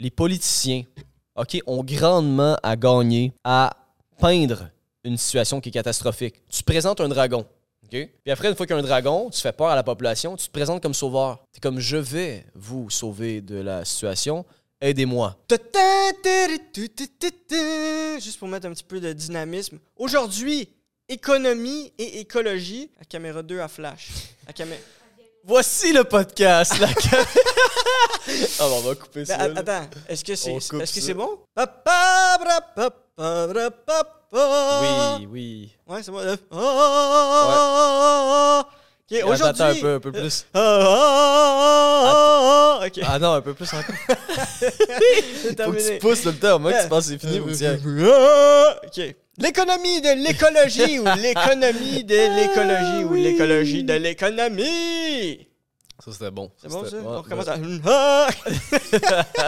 les politiciens, ont grandement à gagner à peindre une situation qui est catastrophique. Tu présentes un dragon, OK? Puis après, une fois qu'il y a un dragon, tu fais peur à la population, tu te présentes comme sauveur. Tu comme je vais vous sauver de la situation, aidez-moi. Juste pour mettre un petit peu de dynamisme. Aujourd'hui, économie et écologie. La caméra 2 à flash. La caméra. Voici le podcast. La ah, bon, on va couper Ben, ça. attends, est-ce que c'est que ça. c'est bon? Oui, oui. Ouais, c'est bon. Ok, Attends, aujourd'hui. attends, un peu, un peu plus. Ah, ah, ah, Ah non, un peu plus encore. Faut que tu pousses tout le temps. Moi, que tu penses que c'est fini, vous Ok. L'économie de l'écologie ou l'économie de l'écologie ou l'écologie de l'économie. Ça, c'était bon. C'est bon c'était- ça? ouais, On recommence ouais. à.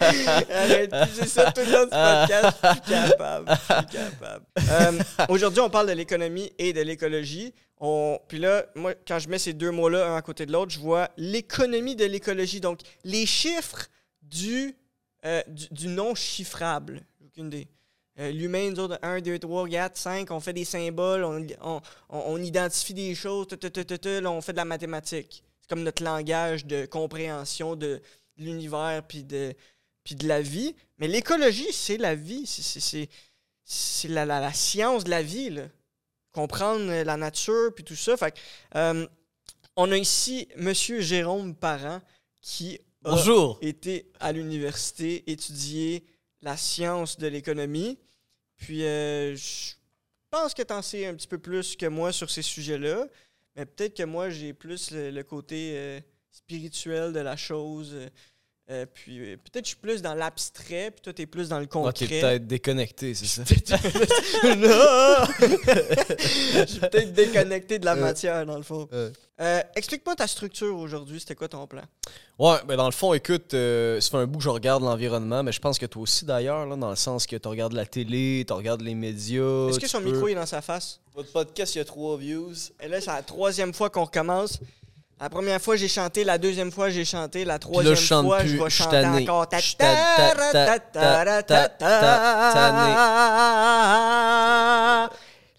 Arrête, c'est ça tout le long du podcast. Je suis capable. Je suis capable. Euh, Aujourd'hui, on parle de l'économie et de l'écologie. On... Puis là, moi, quand je mets ces deux mots-là un à côté de l'autre, je vois l'économie de l'écologie. Donc, les chiffres du, euh, du, du non chiffrable. J'ai Aucune idée. Euh, L'humain, nous autres, 1, 2, 3, 4, 5, on fait des symboles, on, on, on- on identifie des choses, là, on fait de la mathématique. Comme notre langage de compréhension de l'univers puis de, puis de la vie. Mais l'écologie, c'est la vie. C'est- la, la, la science de la vie. Là. Comprendre la nature puis tout ça. Fait que, euh, on a ici Monsieur Jérôme Parent qui a Bonjour. été à l'université étudier la science de l'économie. Puis euh, je pense que tu en sais un petit peu plus que moi sur ces sujets-là. Mais peut-être que moi, j'ai plus le, le côté euh, spirituel de la chose. euh, euh, puis euh, peut-être que je suis plus dans l'abstrait, puis toi, tu es plus dans le Ok, concret. peut-être déconnecté, c'est ça. non! Je suis peut-être déconnecté de la matière, dans le fond. Euh. Euh, Explique-moi ta structure aujourd'hui. C'était quoi ton plan? Ouais, ben dans le fond, écoute, euh, ça fait un bout que je regarde l'environnement, mais je pense que toi aussi d'ailleurs, là, dans le sens que tu regardes la télé, tu regardes les médias. Est-ce que son peux- micro est dans sa face? Votre podcast, il y a trois views. Et là, c'est la troisième fois qu'on recommence. La première fois, j'ai chanté. La deuxième fois, j'ai chanté. La là, troisième je chante fois, plus. je vais chanter tanné. encore.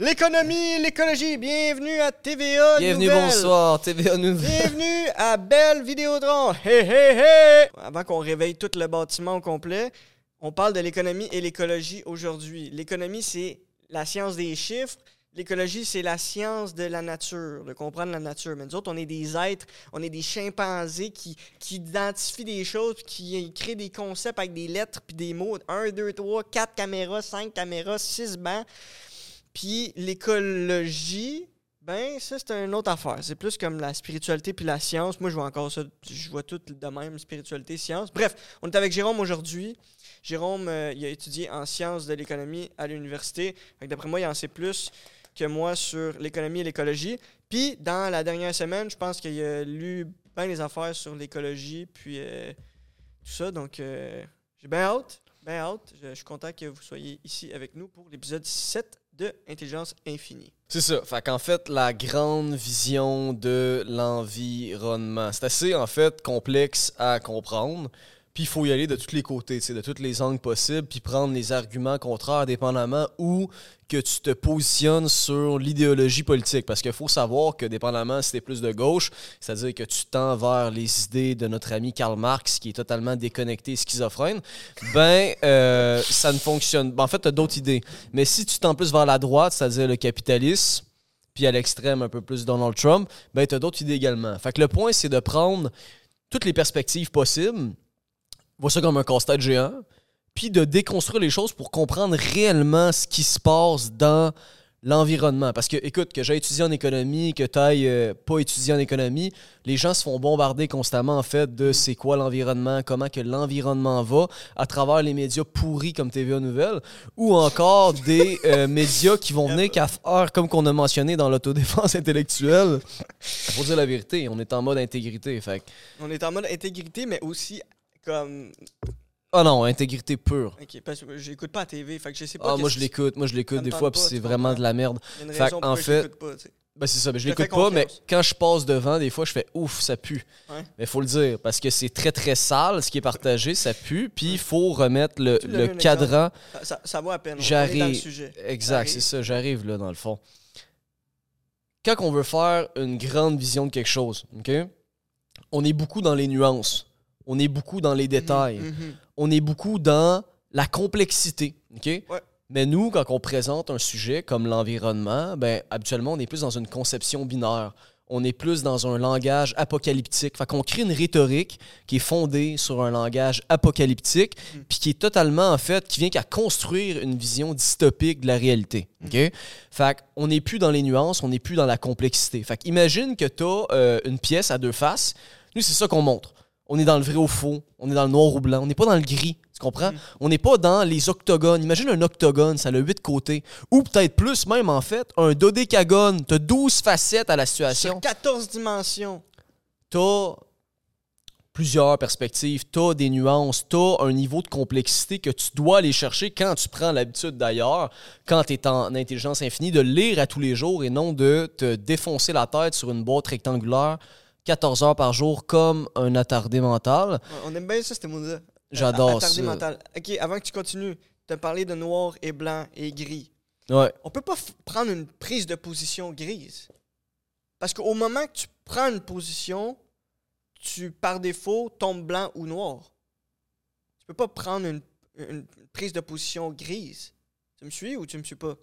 L'économie, l'écologie. Bienvenue à TVA Bienvenue, bonsoir, TVA Nouvelle. Bienvenue à Belle Vidéodrome. Hey, hey, hey! Avant qu'on réveille tout le bâtiment au complet, on parle de l'économie et l'écologie aujourd'hui. L'économie, c'est la science des chiffres. L'écologie, c'est la science de la nature, de comprendre la nature. Mais nous autres, on est des êtres, on est des chimpanzés qui, qui identifient des choses, qui créent des concepts avec des lettres puis des mots. 1, 2, 3, 4 caméras, 5 caméras, 6 bancs. Puis l'écologie, ben ça c'est une autre affaire. C'est plus comme la spiritualité puis la science. Moi je vois encore ça, je vois tout de même, spiritualité, science. Bref, on est avec Jérôme aujourd'hui. Jérôme, euh, il a étudié en sciences de l'économie à l'université. D'après moi, il en sait plus que moi sur l'économie et l'écologie. Puis dans la dernière semaine, je pense qu'il a lu bien les affaires sur l'écologie puis euh, tout ça. Donc euh, j'ai bien hâte, bien hâte. Je, je suis content que vous soyez ici avec nous pour l'épisode 7 de Intelligence Infinie. C'est ça. Fait qu'en fait, la grande vision de l'environnement, c'est assez, en fait, complexe à comprendre. Puis il faut y aller de tous les côtés, de tous les angles possibles, puis prendre les arguments contraires dépendamment où que tu te positionnes sur l'idéologie politique. Parce qu'il faut savoir que dépendamment si tu es plus de gauche, c'est-à-dire que tu tends vers les idées de notre ami Karl Marx, qui est totalement déconnecté et schizophrène, ben euh, ça ne fonctionne. ben, en fait, tu as d'autres idées. Mais si tu tends plus vers la droite, c'est-à-dire le capitalisme, puis à l'extrême un peu plus Donald Trump, ben tu as d'autres idées également. Fait que le point, c'est de prendre toutes les perspectives possibles, vois ça comme un casse-tête géant, puis de déconstruire les choses pour comprendre réellement ce qui se passe dans l'environnement. Parce que, écoute, que j'ai étudié en économie, que tu ailles pas étudié en économie, les gens se font bombarder constamment, en fait, de c'est quoi l'environnement, comment que l'environnement va, à travers les médias pourris comme TVA Nouvelle, ou encore des euh, médias qui vont venir qu'à faire, comme qu'on a mentionné dans l'autodéfense intellectuelle. Faut dire la vérité, on est en mode intégrité. Fait On est en mode intégrité, mais aussi comme. Oh non, intégrité pure. Ok, parce que j'écoute pas la TV, fait que je sais pas. Ah, moi je l'écoute, moi je l'écoute des fois, puis c'est vraiment de la merde. Fait en fait-. Ben c'est ça, ben, je Je te l'écoute pas, mais quand je passe devant, des fois, je fais ouf, ça pue. Ouais. Mais il faut le dire, parce que c'est très très sale, ce qui est partagé, ça pue, puis il faut remettre le, le cadran. Ça, ça, ça vaut à peine. J'arrive. sujet. Exact, c'est ça, j'arrive là, dans le fond. Quand on veut faire une grande vision de quelque chose, OK? On est beaucoup dans les nuances. On est beaucoup dans les détails. Mhm. on est beaucoup dans la complexité. OK? Ouais. Mais nous, quand on présente un sujet comme l'environnement, ben, habituellement, on est plus dans une conception binaire. On est plus dans un langage apocalyptique. Fait qu'on crée une rhétorique qui est fondée sur un langage apocalyptique, Mm. puis qui est totalement, en fait, qui vient qu'à construire une vision dystopique de la réalité. OK? Fait qu'on n'est plus dans les nuances, on n'est plus dans la complexité. Fait qu'imagine que tu as une pièce à deux faces. Nous, c'est ça qu'on montre. On est dans le vrai ou faux, on est dans le noir ou blanc, on n'est pas dans le gris. Tu comprends? Mm. On n'est pas dans les octogones. Imagine un octogone, ça a huit côtés. Ou peut-être plus même, en fait, un dodécagone. Tu as 12 facettes à la situation. Sur 14 dimensions. Tu as plusieurs perspectives, tu as des nuances, tu as un niveau de complexité que tu dois aller chercher quand tu prends l'habitude d'ailleurs, quand tu es en intelligence infinie, de lire à tous les jours et non de te défoncer la tête sur une boîte rectangulaire 14 heures par jour comme un attardé mental. On aime bien ça, ces mots-là. J'adore Attardé ça. mental. OK, avant que tu continues, tu as parlé de noir et blanc et gris. Ouais. On peut pas prendre une prise de position grise. Parce qu'au moment que tu prends une position, tu, par défaut, tombes blanc ou noir. Tu peux pas prendre une, une prise de position grise. Tu me suis ou tu me suis pas?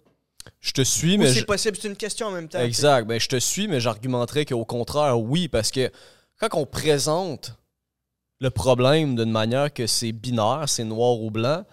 Je te suis, mais c'est je- possible, c'est une question en même temps. Exact. Ben, je te suis, mais j'argumenterais qu'au contraire, oui, parce que quand on présente le problème d'une manière que c'est binaire, c'est noir ou blanc,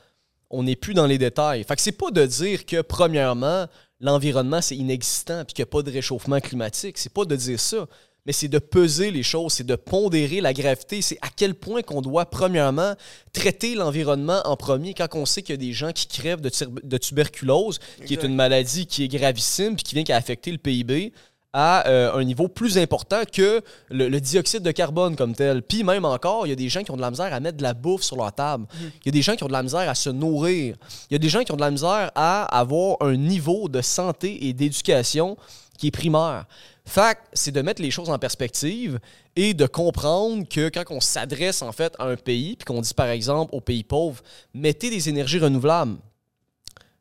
on n'est plus dans les détails. Fait que c'est pas de dire que, premièrement, l'environnement, c'est inexistant puis qu'il n'y a pas de réchauffement climatique. C'est pas de dire ça. Mais c'est de peser les choses, c'est de pondérer la gravité. C'est à quel point qu'on doit, premièrement, traiter l'environnement en premier quand on sait qu'il y a des gens qui crèvent de, tuberculose, qui est une maladie qui est gravissime puis qui vient qu'à affecter le PIB à euh, un niveau plus important que le, le dioxyde de carbone comme tel. Puis même encore, il y a des gens qui ont de la misère à mettre de la bouffe sur leur table. Il y a des gens qui ont de la misère à se nourrir. Il y a des gens qui ont de la misère à avoir un niveau de santé et d'éducation qui est primaire. Fait c'est de mettre les choses en perspective et de comprendre que quand on s'adresse en fait à un pays, puis qu'on dit par exemple aux pays pauvres, mettez des énergies renouvelables.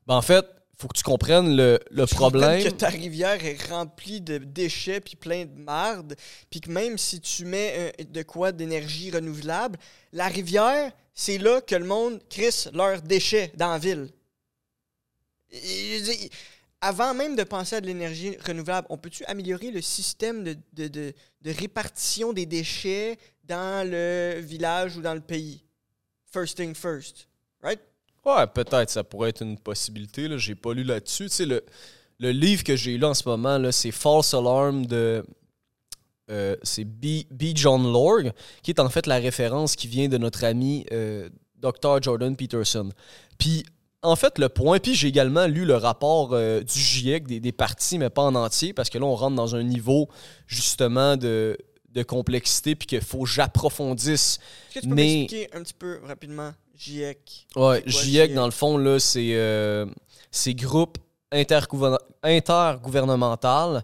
Ben, en fait, faut que tu comprennes le, le problème. que ta rivière est remplie de déchets puis plein de marde, puis que même si tu mets euh, de quoi d'énergie renouvelable, la rivière, c'est là que le monde crisse leurs déchets dans la ville. Avant même de penser à de l'énergie renouvelable, on peut-tu améliorer le système de, de- de- répartition des déchets dans le village ou dans le pays? First thing first, right? Ouais, peut-être, ça pourrait être une possibilité. Là. J'ai pas lu là-dessus. Le, le livre que j'ai lu en ce moment, là, c'est False Alarm de. euh, c'est B. B. John Lorg, qui est en fait la référence qui vient de notre ami euh, Dr. Jordan Peterson. Puis, en fait, le point, puis j'ai également lu le rapport euh, du GIEC, des, des parties, mais pas en entier, parce que là, on rentre dans un niveau, justement, de, de complexité, puis qu'il faut que j'approfondisse Est-ce que tu peux Mais- m'expliquer un petit peu rapidement, GIEC? Ouais, quoi, GIEC, GIEC? dans le fond, là, c'est euh, c'est groupe intergouvernemental.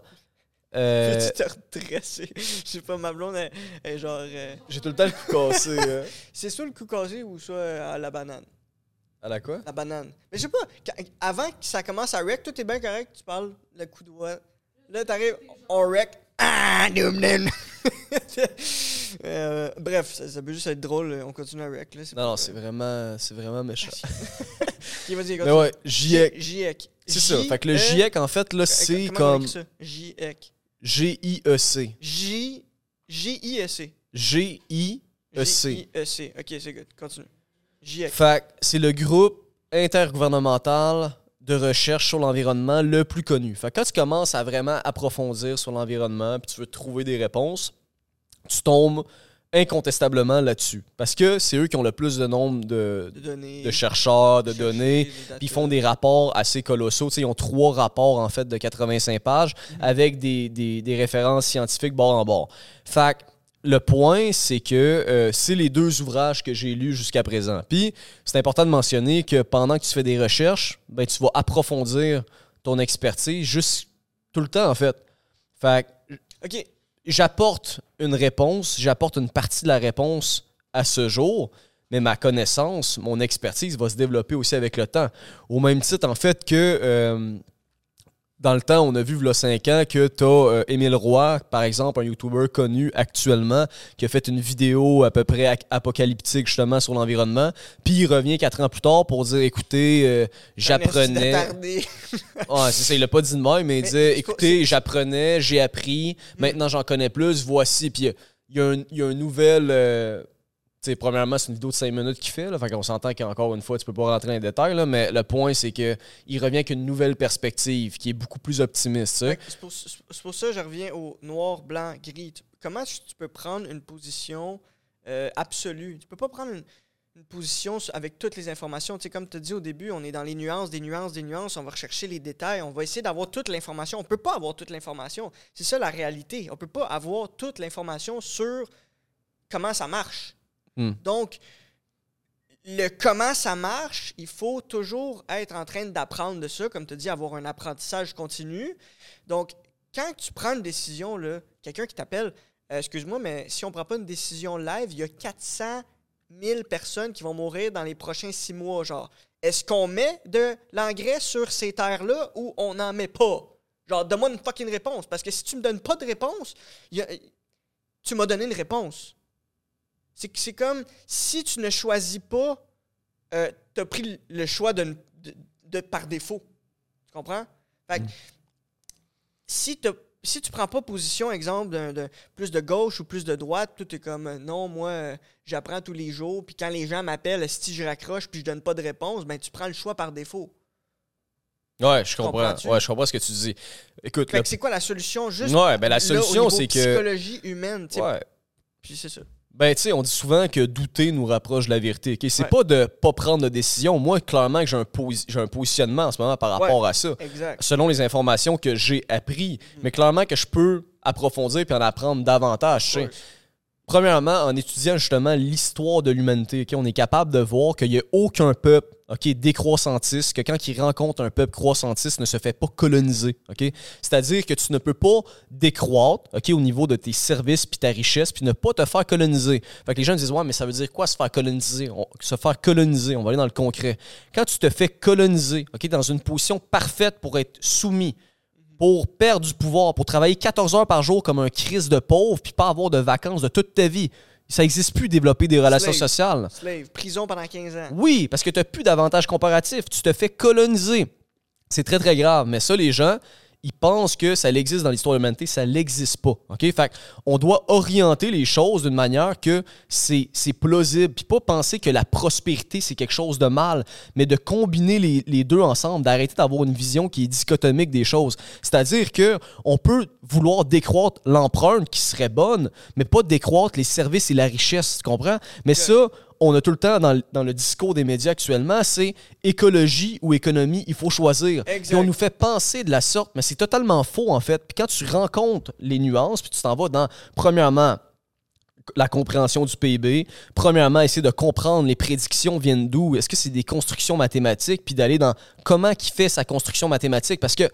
Euh, Peux-tu te redresser? Je sais pas, ma blonde, elle, elle est genre... euh, J'ai tout le temps le coup cassé. euh. c'est soit le coup cassé ou soit euh, à la banane. À la quoi? La banane. Mais je sais pas, quand- avant que ça commence à wreck, tout est bien correct, tu parles le coup de doigt. Là, t'arrives, on wreck. Ah. Euh, bref, ça, ça peut juste être drôle, on continue à wreck. Là, Non, non, c'est vraiment, c'est vraiment méchant. Ok, vas-y, Mais continue. ouais, GIEC. GIEC. C'est ça. Fait que le GIEC, en fait, là, euh, c'est comme? GIEC. G-I-E-C. J... J-I-S-C. G-I-E-C. J-I-S-C. Ok, c'est good. Continue. GIEC. Fait c'est le groupe intergouvernemental de recherche sur l'environnement le plus connu. Fait quand tu commences à vraiment approfondir sur l'environnement puis tu veux trouver des réponses, tu tombes incontestablement là-dessus. Parce que c'est eux qui ont le plus de nombre de, De données. de chercheurs, de données, puis ils font des rapports assez colossaux. Tu sais, ils ont trois rapports, en fait, de 85 pages avec des, des- des références scientifiques bord en bord. Fait le point, c'est que euh, c'est les deux ouvrages que j'ai lus jusqu'à présent. Puis, c'est important de mentionner que pendant que tu fais des recherches, ben, tu vas approfondir ton expertise juste tout le temps, en fait. Fait OK. j'apporte une réponse, j'apporte une partie de la réponse à ce jour, mais ma connaissance, mon expertise va se développer aussi avec le temps. Au même titre, en fait, que euh, dans le temps, on a vu, il y a 5 ans, que tu as Émile Roy, par exemple, un YouTuber connu actuellement, qui a fait une vidéo à peu près apocalyptique, justement, sur l'environnement. Puis il revient 4 ans plus tard pour dire écoutez, euh, j'apprenais. Ouais, c'est ça, il l'a pas dit de même, mais il disait écoutez, j'apprenais, j'ai appris, maintenant j'en connais plus, voici. Puis il y a un, y a un nouvel. euh, premièrement, c'est une vidéo de 5 minutes qu'il fait, là, fait qu'on s'entend qu'encore une fois, tu peux pas rentrer dans les détails, là, mais le point, c'est que il revient avec une nouvelle perspective qui est beaucoup plus optimiste. C'est pour, ça que je reviens au noir, blanc, gris. Comment tu peux prendre une position euh, absolue? Tu peux pas prendre une, position avec toutes les informations. Comme tu as dit au début, on est dans les nuances, des nuances, des nuances. On va rechercher les détails. On va essayer d'avoir toute l'information. On peut pas avoir toute l'information. C'est ça la réalité. On peut pas avoir toute l'information sur comment ça marche. Hmm. Donc, le comment ça marche, il faut toujours être en train d'apprendre de ça, comme tu dis, avoir un apprentissage continu. Donc, quand tu prends une décision, quelqu'un qui t'appelle, Euh, excuse-moi, mais si on prend pas une décision live, il y a 400 000 personnes qui vont mourir dans les prochains six mois. Genre, est-ce qu'on met de l'engrais sur ces terres-là ou on n'en met pas? Genre, donne-moi une fucking réponse. Parce que si tu me donnes pas de réponse, tu m'as donné une réponse. C'est comme si tu ne choisis pas, euh, tu as pris le choix de, de- de- par défaut. Tu comprends? Fait que, si, t'as- si tu prends pas position, exemple, d'un- plus de gauche ou plus de droite, tout est comme euh, non, moi, euh, j'apprends tous les jours, puis quand les gens m'appellent, si je raccroche puis je donne pas de réponse, ben tu prends le choix par défaut. Ouais, je comprends. Ouais, je comprends ce que tu dis. Écoute, Fait le- que c'est quoi la solution? Juste Ouais, ben la solution, c'est que. psychologie humaine, tu. Ouais. Puis c'est ça. Ben, tu sais, on dit souvent que douter nous rapproche de la vérité. ok? C'est Ouais. pas de pas prendre de décision. Moi, clairement, que j'ai un, posi- un positionnement en ce moment par rapport à ça. Exact. Selon les informations que j'ai appris. Mais clairement que je peux approfondir puis en apprendre davantage. Premièrement, en étudiant justement l'histoire de l'humanité, on est capable de voir qu'il n'y a aucun peuple décroissantiste, que quand il rencontre un peuple croissantiste, ne se fait pas coloniser. C'est-à-dire que tu ne peux pas décroître au niveau de tes services puis ta richesse puis ne pas te faire coloniser. Fait les gens disent Ouais, mais ça veut dire quoi se faire coloniser? On- Se faire coloniser, on va aller dans le concret. Quand tu te fais coloniser dans une position parfaite pour être soumis, pour perdre du pouvoir, pour travailler 14 heures par jour comme un crise de pauvre, puis pas avoir de vacances de toute ta vie. Ça n'existe plus développer des relations Slave. sociales. Slave, prison pendant 15 ans. Oui, parce que tu n'as plus d'avantages comparatifs. Tu te fais coloniser. C'est très, très grave. Mais ça, les gens, ils pensent que ça existe dans l'histoire de l'humanité. Ça n'existe pas. OK? Fait on doit orienter les choses d'une manière que c'est plausible. Puis pas penser que la prospérité, c'est quelque chose de mal, mais de combiner les, les deux ensemble, d'arrêter d'avoir une vision qui est dichotomique des choses. C'est-à-dire que on peut vouloir décroître l'empreinte qui serait bonne, mais pas décroître les services et la richesse. Tu comprends? Mais ça, on a tout le temps dans, le- dans le discours des médias actuellement, c'est écologie ou économie, il faut choisir. Exact. Puis on nous fait penser de la sorte, mais c'est totalement faux en fait. Puis quand tu rencontres les nuances, puis tu t'en vas dans, premièrement, la compréhension du PIB. Premièrement, essayer de comprendre les prédictions viennent d'où. Est-ce que c'est des constructions mathématiques? Puis d'aller dans comment qui fait sa construction mathématique. Parce que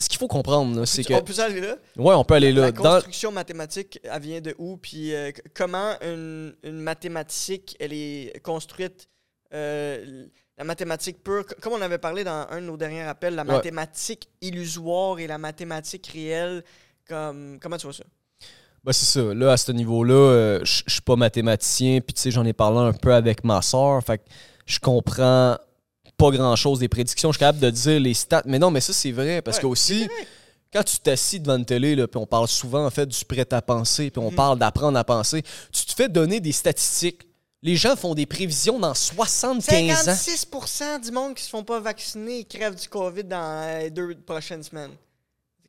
ce qu'il faut comprendre, c'est que... On peut aller là? Ouais, on peut aller là. La Dans- construction mathématique, elle vient de où? Puis euh, comment une, une mathématique, elle est construite? euh, la mathématique pure, comme on avait parlé dans un de nos derniers rappels, la Ouais. mathématique illusoire et la mathématique réelle, comme, comment tu vois ça? Ben, c'est ça. Là, à ce niveau-là, euh, je je suis pas mathématicien, puis tu sais, j'en ai parlé un peu avec ma soeur, fait que je comprends pas grand-chose des prédictions. Je suis capable de dire les stats, mais non, mais ça, c'est vrai, parce Ouais, que aussi, quand tu t'assis devant une télé, là, puis on parle souvent, en fait, du prêt à penser, puis on Mhm. parle d'apprendre à penser, tu te fais donner des statistiques. Les gens font des prévisions dans 75 ans. 56% du monde qui se font pas vacciner crèvent du COVID dans les deux prochaines semaines.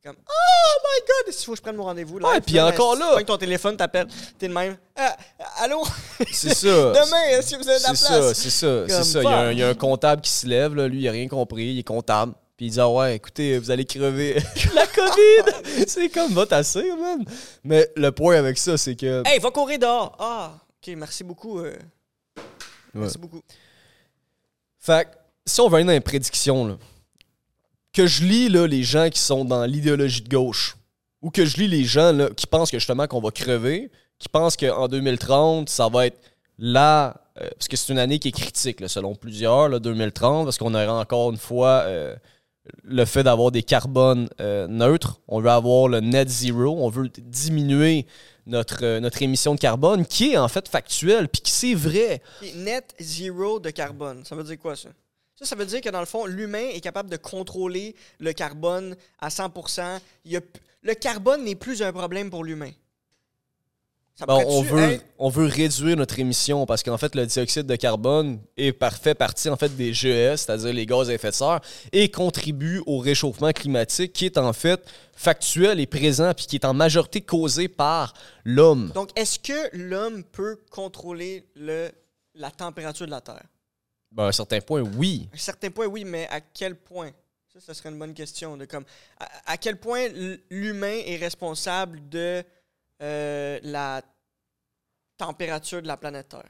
C'est comme Oh my god! Il faut que je prenne mon rendez-vous. Ouais, live. puis encore là- Tu pognes ton téléphone, t'appelles, t'es de même. Ah, allô? C'est ça. Demain, est-ce que vous avez de la C'est place? ça, c'est ça, c'est ça. Il y, a un, fuck. il y a un comptable qui se lève, là, lui, il a rien compris, il est comptable. Puis il dit Ah ouais, écoutez, vous allez crever. La COVID! c'est comme va tasser, man. Mais le point avec ça, c'est que. Hey, va courir dehors! Ah, ok, merci beaucoup. euh, Merci beaucoup. Fait si on va aller dans les prédictions, là, que je lis les gens qui sont dans l'idéologie de gauche, Ou que je lis les gens qui pensent que justement qu'on va crever, qui pensent qu'en 2030, ça va être là, euh, parce que c'est une année qui est critique, selon plusieurs, là, 2030, parce qu'on aura encore une fois euh, le fait d'avoir des carbones euh, neutres. On veut avoir le net zero, on veut diminuer notre, émission de carbone, qui est en fait factuelle, puis qui c'est vrai. Et Net zero de carbone, ça veut dire quoi ça? Ça, ça veut dire que dans le fond, l'humain est capable de contrôler le carbone à 100%. Il y a p- le carbone n'est plus un problème pour l'humain. Bon, on, veut, on veut réduire notre émission parce qu'en fait, le dioxyde de carbone est fait partie en fait, des GES, c'est-à-dire les gaz à effet de serre, et contribue au réchauffement climatique qui est en fait factuel et présent, puis qui est en majorité causé par l'homme. Donc, est-ce que l'homme peut contrôler le, la température de la Terre? Ben, à un certain point, oui. À un certain point, oui, mais à quel point? Ça, ce serait une bonne question. De comme, à, à quel point l'humain est responsable de euh, la température de la planète Terre?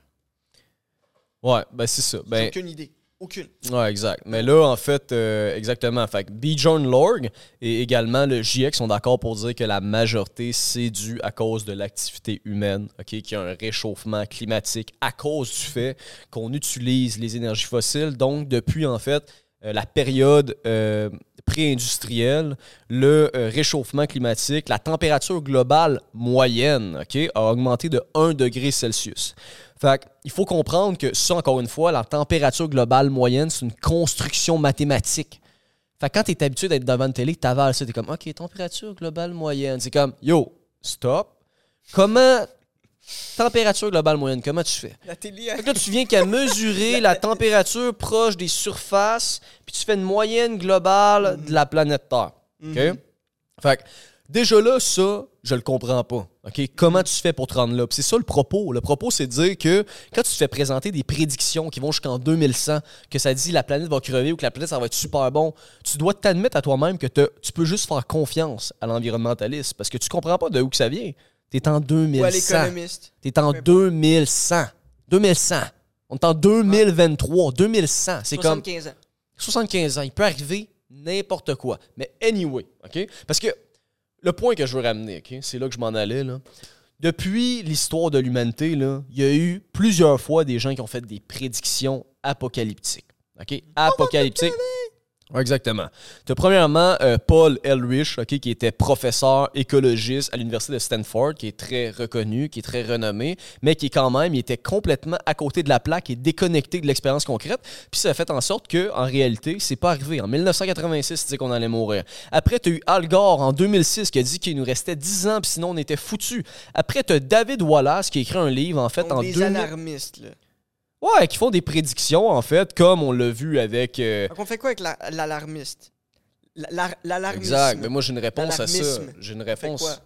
Ouais, ben c'est ça. J'ai Ben, aucune idée. Aucune. Ouais, exact. Mais là, en fait, euh, exactement. Fait que Bjorn Lorg et également le GIEC sont d'accord pour dire que la majorité, c'est dû à cause de l'activité humaine, OK, qu'il y a un réchauffement climatique à cause du fait qu'on utilise les énergies fossiles. Donc, depuis, en fait, euh, la période euh, pré-industrielle, le euh, réchauffement climatique, la température globale moyenne, OK, a augmenté de 1 degré Celsius. Fait il faut comprendre que ça, encore une fois, la température globale moyenne, c'est une construction mathématique. Fait quand tu es habitué d'être devant une télé, tu avales ça, tu es comme, OK, température globale moyenne. C'est comme, yo, stop. Comment. Température globale moyenne, comment tu fais? La télé, Fait que là, tu viens qu'à mesurer la température proche des surfaces, puis tu fais une moyenne globale de la planète Terre. OK? Fait que, déjà là, ça, je le comprends pas. OK? Comment tu fais pour te rendre là? C'est ça le propos. Le propos, c'est de dire que quand tu te fais présenter des prédictions qui vont jusqu'en 2100, que ça dit la planète va crever ou que la planète, ça va être super bon, tu dois t'admettre à toi-même que te- tu peux juste faire confiance à l'environnementaliste parce que tu comprends pas de où que ça vient. T'es en 2100. ou à l'économiste. T'es en Peu importe. 2100. 2100. On est en 2023. 2100. C'est comme 75 ans. 75 ans. Il peut arriver n'importe quoi. Mais anyway, OK? Parce que le point que je veux ramener, OK? C'est là que je m'en allais, là. Depuis l'histoire de l'humanité, là, il y a eu plusieurs fois des gens qui ont fait des prédictions apocalyptiques. OK? Apocalyptiques. Exactement. Tu as premièrement euh, Paul Elrich, ok, qui était professeur écologiste à l'Université de Stanford, qui est très reconnu, qui est très renommé, mais qui quand même il était complètement à côté de la plaque et déconnecté de l'expérience concrète. Puis ça a fait en sorte que, en réalité, c'est pas arrivé. En 1986, il disait qu'on allait mourir. Après, tu as eu Al Gore en 2006 qui a dit qu'il nous restait 10 ans, puis sinon on était foutus. Après, tu as David Wallace qui a écrit un livre, en fait, Donc, en des 2000... alarmistes, là. Ouais, qui font des prédictions, en fait, comme on l'a vu avec... euh, Donc, on fait quoi avec la- l'alarmiste? La- L'alarmisme. Exact, mais moi j'ai une réponse à ça. J'ai une réponse. quoi?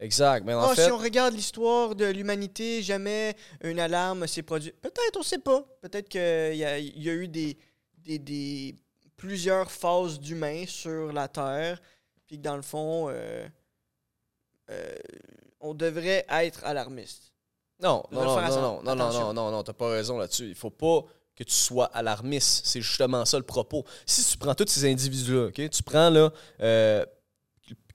Exact, mais en Ah, fait, si on regarde l'histoire de l'humanité, jamais une alarme s'est produite. Peut-être, on sait pas. Peut-être qu'il y a, il y a eu des, des, des- plusieurs phases d'humains sur la Terre, puis que dans le fond, euh, euh, on devrait être alarmiste. Non, on non, non, non, non, non, non, non, t'as pas raison là-dessus. Il faut pas que tu sois alarmiste. C'est justement ça le propos. Si tu prends tous ces individus-là, ok, tu prends là, euh,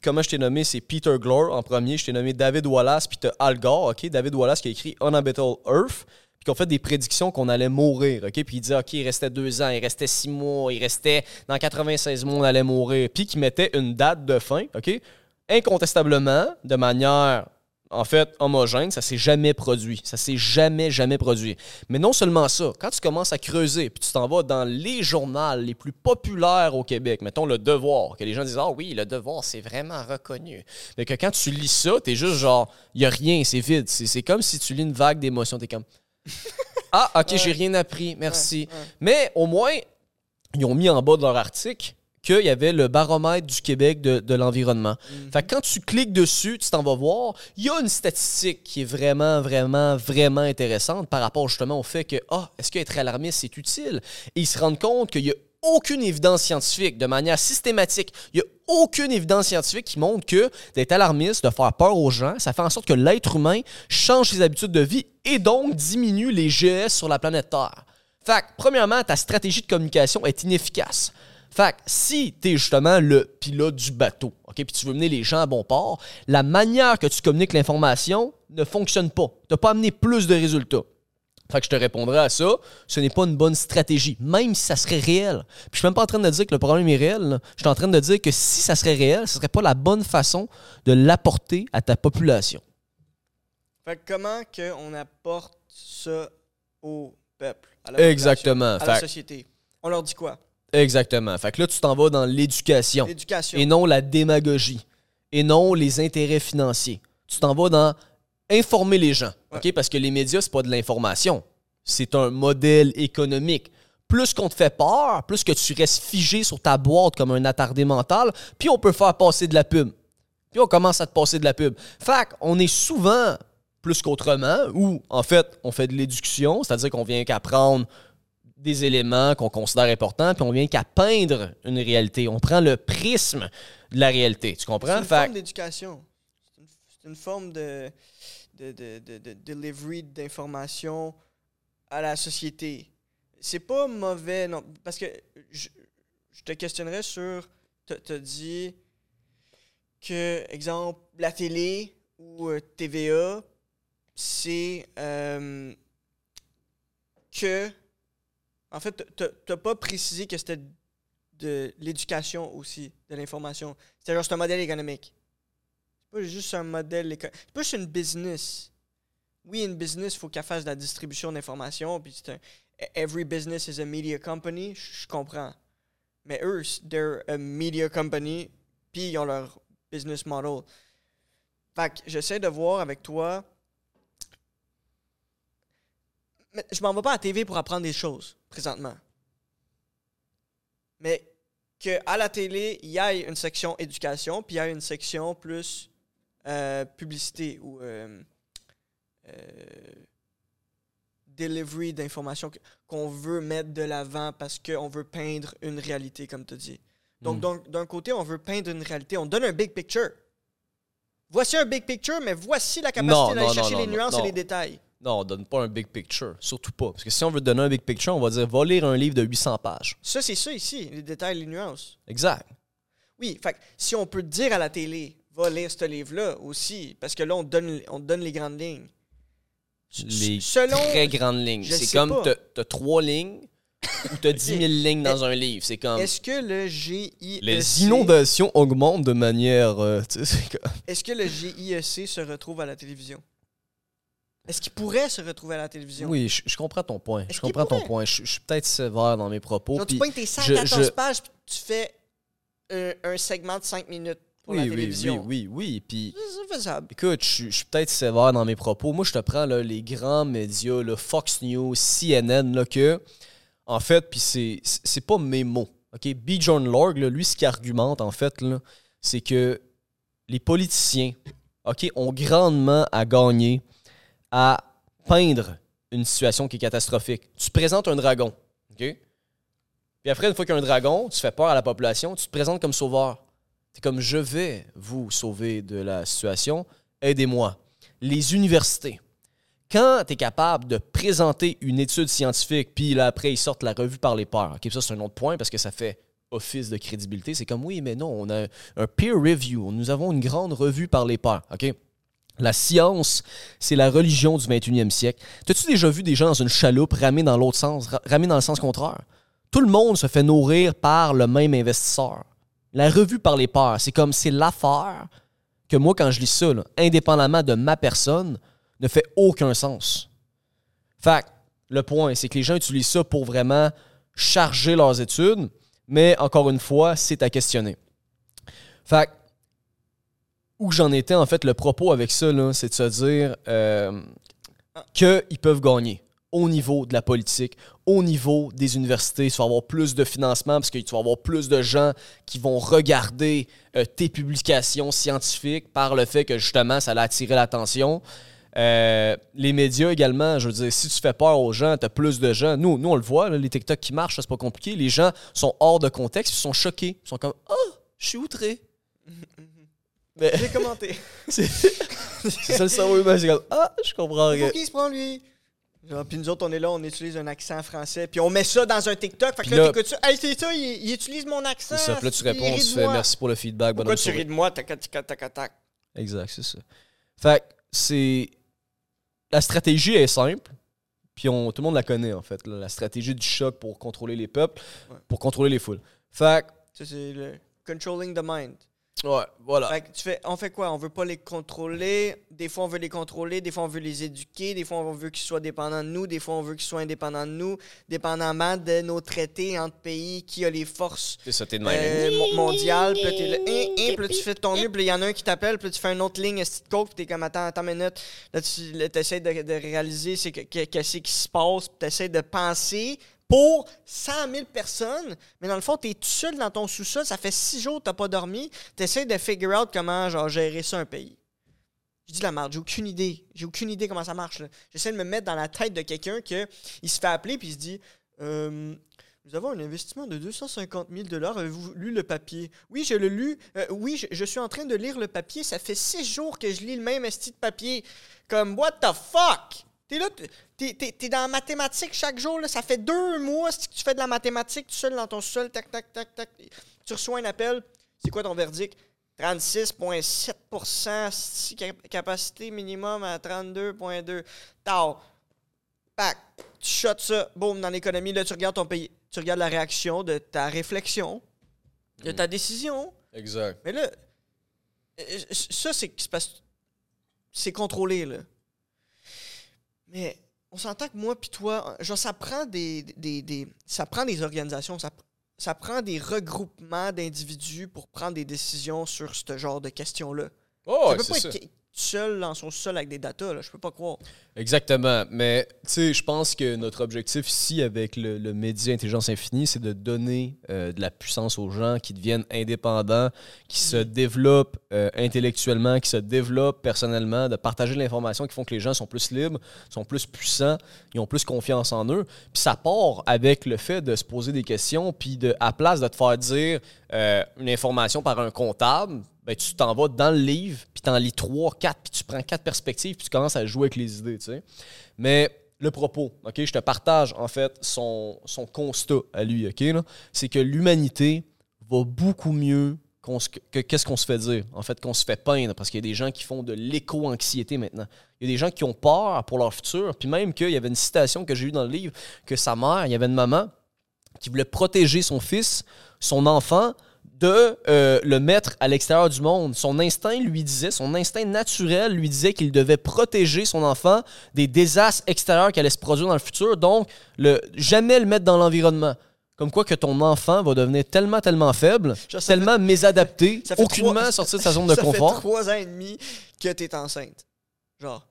comment je t'ai nommé, c'est Peter Glore en premier, je t'ai nommé David Wallace, puis t'as Al Gore, ok, David Wallace qui a écrit Unhabitable Earth, puis qui ont fait des prédictions qu'on allait mourir, ok, puis il disait, ok, il restait deux ans, il restait six mois, il restait dans 96 mois, on allait mourir, puis qui mettait une date de fin, ok, incontestablement, de manière en fait, homogène, ça s'est jamais produit. Ça s'est jamais, jamais produit. Mais non seulement ça, quand tu commences à creuser, puis tu t'en vas dans les journaux les plus populaires au Québec, mettons Le Devoir, que les gens disent Ah oui, Le Devoir, c'est vraiment reconnu. Mais que quand tu lis ça, t'es juste genre, il a rien, c'est vide. C'est c'est comme si tu lis une vague d'émotions, t'es comme Ah, ok, j'ai rien appris, merci. Ouais, ouais. Mais au moins, ils ont mis en bas de leur article qu'il y avait le baromètre du Québec de, de l'environnement. Mhm. Fait que quand tu cliques dessus, tu t'en vas voir, il y a une statistique qui est vraiment, vraiment, vraiment intéressante par rapport justement au fait que, ah, est-ce qu'être alarmiste, c'est utile? Et ils se rendent compte qu'il n'y a aucune évidence scientifique de manière systématique. Il n'y a aucune évidence scientifique qui montre que d'être alarmiste, de faire peur aux gens, ça fait en sorte que l'être humain change ses habitudes de vie et donc diminue les GS sur la planète Terre. Fait que, premièrement, ta stratégie de communication est inefficace. Fait que si tu es justement le pilote du bateau, OK, puis tu veux mener les gens à bon port, la manière que tu communiques l'information ne fonctionne pas. Tu n'as pas amené plus de résultats. Fait que je te répondrai à ça, ce n'est pas une bonne stratégie, même si ça serait réel. Puis je suis même pas en train de dire que le problème est réel, là. je suis en train de dire que si ça serait réel, ce serait pas la bonne façon de l'apporter à ta population. Fait que comment qu'on apporte ça au peuple, à la Exactement. à la Fait- société? On leur dit quoi? Exactement. Fait que là, tu t'en vas dans l'éducation L'éducation. et non la démagogie et non les intérêts financiers. Tu t'en vas dans informer les gens, OK? Parce que les médias, c'est pas de l'information. C'est un modèle économique. Plus qu'on te fait peur, plus que tu restes figé sur ta boîte comme un attardé mental, puis on peut faire passer de la pub. Puis on commence à te passer de la pub. Fait qu'on est souvent plus qu'autrement, où en fait, on fait de l'éducation, c'est-à-dire qu'on vient qu'apprendre des éléments qu'on considère importants, puis on vient qu'à peindre une réalité. On prend le prisme de la réalité. Tu C'est comprends? une Fait forme d'éducation. C'est une, c'est une forme de, de, de, de, de delivery d'informations à la société. C'est pas mauvais, non. Parce que je, je te questionnerais sur. Tu as dit que, exemple, la télé ou euh, TVA, c'est euh, que. En fait, tu n'as pas précisé que c'était de l'éducation aussi, de l'information. C'était juste un modèle économique. C'est pas juste un modèle éco- C'est pas juste une business. Oui, une business, il faut qu'elle fasse de la distribution d'informations. Puis c'est un. Every business is a media company. Je comprends. Mais eux, they're a media company. Puis ils ont leur business model. Fait que j'essaie de voir avec toi. Je m'en vais pas à la TV pour apprendre des choses, présentement. Mais qu'à la télé, il y ait une section éducation, puis il y ait une section plus euh, publicité ou euh, euh, delivery d'informations que- qu'on veut mettre de l'avant parce qu'on veut peindre une réalité, comme tu dis. Donc, Mm. donc, d'un côté, on veut peindre une réalité. On donne un big picture. Voici un big picture, mais voici la capacité d'aller chercher non, les nuances non. et les détails. Non, on donne pas un big picture. Surtout pas. Parce que si on veut donner un big picture, on va dire va lire un livre de 800 pages. Ça, c'est ça ici, les détails, les nuances. Exact. Oui, fait si on peut dire à la télé, va lire ce livre-là aussi, parce que là, on te donne, on donne les grandes lignes. Les Selon. très grandes lignes. C'est comme t'as- t'as trois lignes ou t'as 10 000 lignes dans un livre. C'est comme. Est-ce que le GIEC. Les inondations augmentent de manière. euh, tu Est-ce que le GIEC se retrouve à la télévision? Est-ce qu'il pourrait se retrouver à la télévision? Oui, je, je comprends ton point. Je comprends ton point. Je, je suis peut-être sévère dans mes propos. Donc, tu pognes tes je- 114 je- pages, puis tu fais un, un segment de 5 minutes pour oui, la oui, télévision. oui, oui, oui. Puis C'est faisable. Écoute, je suis- peut-être sévère dans mes propos. Moi, je te prends là, les grands médias, là, Fox News, CNN, là, que, en fait, puis c'est c'est pas mes mots. OK? B. John Lorg, là, lui, ce qu'il argumente, en fait, là, c'est que les politiciens, OK, ont grandement à gagner à peindre une situation qui est catastrophique. Tu présentes un dragon, OK? Puis après, une fois qu'il y a un dragon, tu fais peur à la population, tu te présentes comme sauveur. C'est comme je vais vous sauver de la situation, aidez-moi. Les universités. Quand tu es capable de présenter une étude scientifique, puis là après ils sortent la revue par les pairs. OK, ça c'est un autre point parce que ça fait office de crédibilité. C'est comme oui, mais non, on a un peer review. Nous avons une grande revue par les pairs. OK? La science, c'est la religion du 21e siècle. T'as-tu déjà vu des gens dans une chaloupe ramer dans l'autre sens, ra- ramer dans le sens contraire? Tout le monde se fait nourrir par le même investisseur. La revue par les pairs, c'est comme c'est l'affaire que moi, quand je lis ça, indépendamment de ma personne, ne fait aucun sens. Fait le point, c'est que les gens utilisent ça pour vraiment charger leurs études, mais encore une fois, c'est à questionner. Fait où j'en étais, en fait, le propos avec ça, c'est de se dire euh, qu'ils peuvent gagner au niveau de la politique, au niveau des universités. Tu avoir plus de financement parce que tu vas avoir plus de gens qui vont regarder euh, tes publications scientifiques par le fait que justement, ça allait attirer l'attention. Euh, les médias également, je veux dire, si tu fais peur aux gens, tu as plus de gens. Nous, nous on le voit, les TikTok qui marchent, c'est pas compliqué. Les gens sont hors de contexte, ils sont choqués. Ils sont comme Oh, je suis outré. Mais J'ai commenté. c'est ça le cerveau humain, c'est comme Ah, je comprends rien. Pour qui il se prend, lui? Genre, puis nous autres, on est là, on utilise un accent français, puis on met ça dans un TikTok. Fait que là, là- t'écoutes ça. Hey, c'est ça, il, il utilise mon accent. C'est ça. Puis là, tu réponds, tu fais moi. merci pour le feedback. Pourquoi tu ris de moi? Tac, tac, tac, tac. Exact, c'est ça. Fait que c'est. La stratégie est simple, puis on, tout le monde la connaît en fait. là. la stratégie du choc pour contrôler les peuples, Ouais. pour contrôler les foules. Fait Ça, c'est le controlling the mind. Ouais, voilà. Fait que tu fais, on fait quoi? On veut pas les contrôler. Des fois, on veut les contrôler. Des fois, on veut les éduquer. Des fois, on veut qu'ils soient dépendants de nous. Des fois, on veut qu'ils soient indépendants de nous, dépendamment de nos traités entre pays qui a les forces ça, de euh, même. mo- mondiales. Puis là, là, hein, hein, puis là, tu fais ton mieux. Puis il y en a un qui t'appelle. Puis tu fais une autre ligne, esti de coke. Puis t'es comme, attends, attends une minute. Là, tu essaies de, de réaliser qu'est-ce qui se passe. Puis tu essaies de penser pour 100 000 personnes. Mais dans le fond, tu es tout seul dans ton sous-sol. Ça fait six jours que tu pas dormi. Tu essaies de figure out comment genre, gérer ça un pays. Je dis la merde, j'ai aucune idée. J'ai aucune idée comment ça marche. J'essaie de me mettre dans la tête de quelqu'un qui se fait appeler puis il se dit Euh, Nous avons un investissement de 250 000 Avez-vous lu le papier Oui, je l'ai lu. Euh, oui, je, je suis en train de lire le papier. Ça fait six jours que je lis le même esti de papier. Comme, what the fuck? T'es là, t'es, t'es- t'es dans la mathématique chaque jour. Là. Ça fait deux mois que tu fais de la mathématique tout seul dans ton sol. Tac, tac, tac, tac. Tu reçois un appel. C'est quoi ton verdict? 36,7 esti, cap- capacité minimum à 32,2. Tao. Pac. Tu shots ça, boum, dans l'économie. Là, tu regardes ton pays. Tu regardes la réaction de ta réflexion, de ta décision. Exact. Mais là, euh, ça, c'est c'est contrôlé, là. Mais on s'entend que moi puis toi, genre, ça prend des, des, des- ça prend des organisations, ça, ça prend des regroupements d'individus pour prendre des décisions sur ce genre de questions-là. Oh, ça ouais, peut c'est pas ça. être que- seul dans son sol avec des datas, là. Je peux pas croire. Exactement. Mais, tu sais, je pense que notre objectif ici avec le, le média Intelligence Infinie, c'est de donner euh, de la puissance aux gens qui deviennent indépendants, qui se développent euh, intellectuellement, qui se développent personnellement, de partager de l'information qui font que les gens sont plus libres, sont plus puissants, ils ont plus confiance en eux. Puis ça part avec le fait de se poser des questions, puis de, à place de te faire dire euh, une information par un comptable, ben, tu t'en vas dans le livre, puis tu en lis trois, quatre, puis tu prends quatre perspectives, puis tu commences à jouer avec les idées, tu sais. Mais le propos, OK, je te partage en fait son, son constat à lui, OK, c'est que l'humanité va beaucoup mieux que qu'est-ce qu'on se fait dire, en fait, qu'on se fait peindre, parce qu'il y a des gens qui font de l'éco-anxiété maintenant. Il y a des gens qui ont peur pour leur futur, puis même qu'il y avait une citation que j'ai eue dans le livre, que sa mère, il y avait une maman qui voulait protéger son fils, son enfant, de euh, le mettre à l'extérieur du monde. Son instinct lui disait, son instinct naturel lui disait qu'il devait protéger son enfant des désastres extérieurs qui allaient se produire dans le futur, donc le, jamais le mettre dans l'environnement. Comme quoi que ton enfant va devenir tellement, tellement faible, ça tellement mésadapté, ça fait aucunement trois- sortir de sa zone de ça confort. fait trois ans et demi que t'es enceinte. Genre.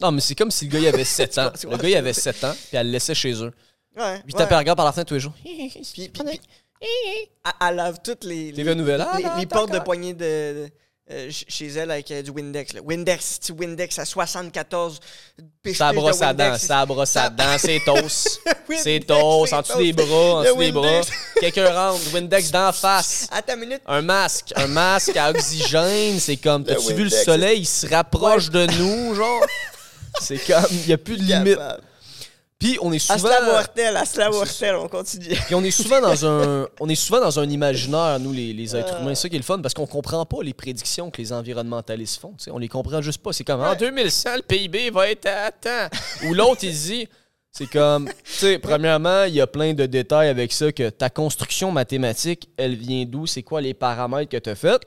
Non, mais c'est comme si le gars il avait 7 ans. Le gars il avait. 7 ans, puis elle le laissait chez eux. Ouais. Puis ouais. tapait un regard par la fenêtre tous les jours. Puis- puis- puis- Elle, elle lave toutes les, les, nouvelles. Les, portes de d'accord. poignée de, de- euh, ch- chez elle avec euh, du Windex. là. Windex, petit Windex à 74 piches Ça brosse à dents, ça brosse à Ça- dents, c'est. Windex, C'est c'est en dessous des bras, en dessous des bras. Quelqu'un rentre, Windex d'en face. Attends une minute. Un masque, un masque à oxygène, c'est comme, t'as-tu vu le soleil, il se rapproche de nous, genre? C'est comme, il n'y a plus de limite. Capable. Puis on est souvent... Asla mortel, Asla mortel, on continue. Puis on est souvent dans un, on est souvent dans un imaginaire, nous, les, les êtres humains. C'est ça qui est le fun, parce qu'on comprend pas les prédictions que les environnementalistes font. tu sais. On les comprend juste pas. C'est comme, en Ouais. 2100, le PIB va être à tant. Ou l'autre, il dit, c'est comme, tu sais, premièrement, il y a plein de détails avec ça, que ta construction mathématique, elle vient d'où? C'est quoi les paramètres que tu as faits?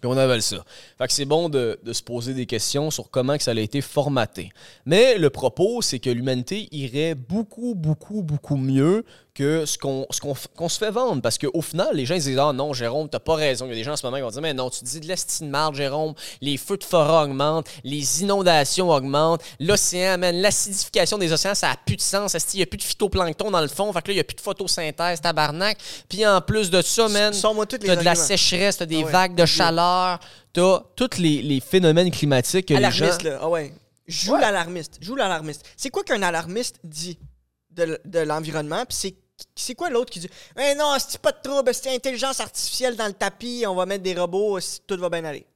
Puis on avale ça. Fait que c'est bon de, de se poser des questions sur comment que ça a été formaté. Mais le propos, c'est que l'humanité irait beaucoup, beaucoup, beaucoup mieux que ce qu'on f- qu'on se fait vendre. Parce qu'au final, les gens ils disent Ah non, Jérôme, t'as pas raison. Il y a des gens en ce moment qui vont dire Mais non, tu dis de l'estime marde, Jérôme. Les feux de forêt augmentent, les inondations augmentent, l'océan, man, l'acidification des océans, ça a plus de sens. Il y a plus de phytoplancton dans le fond? Fait que là, il y a plus de photosynthèse, tabarnak. Puis en plus de ça, man, T'as de la sécheresse, t'as des Ah ouais. vagues de chaleur, t'as tous les, les phénomènes climatiques que les gens... Là. Ah ouais. Joue Ouais. l'alarmiste. Joue l'alarmiste. C'est quoi qu'un alarmiste dit de l'environnement? Puis c'est, c'est quoi l'autre qui dit Eh non, c'est pas de trouble, c'est intelligence artificielle dans le tapis, on va mettre des robots, tout va bien aller.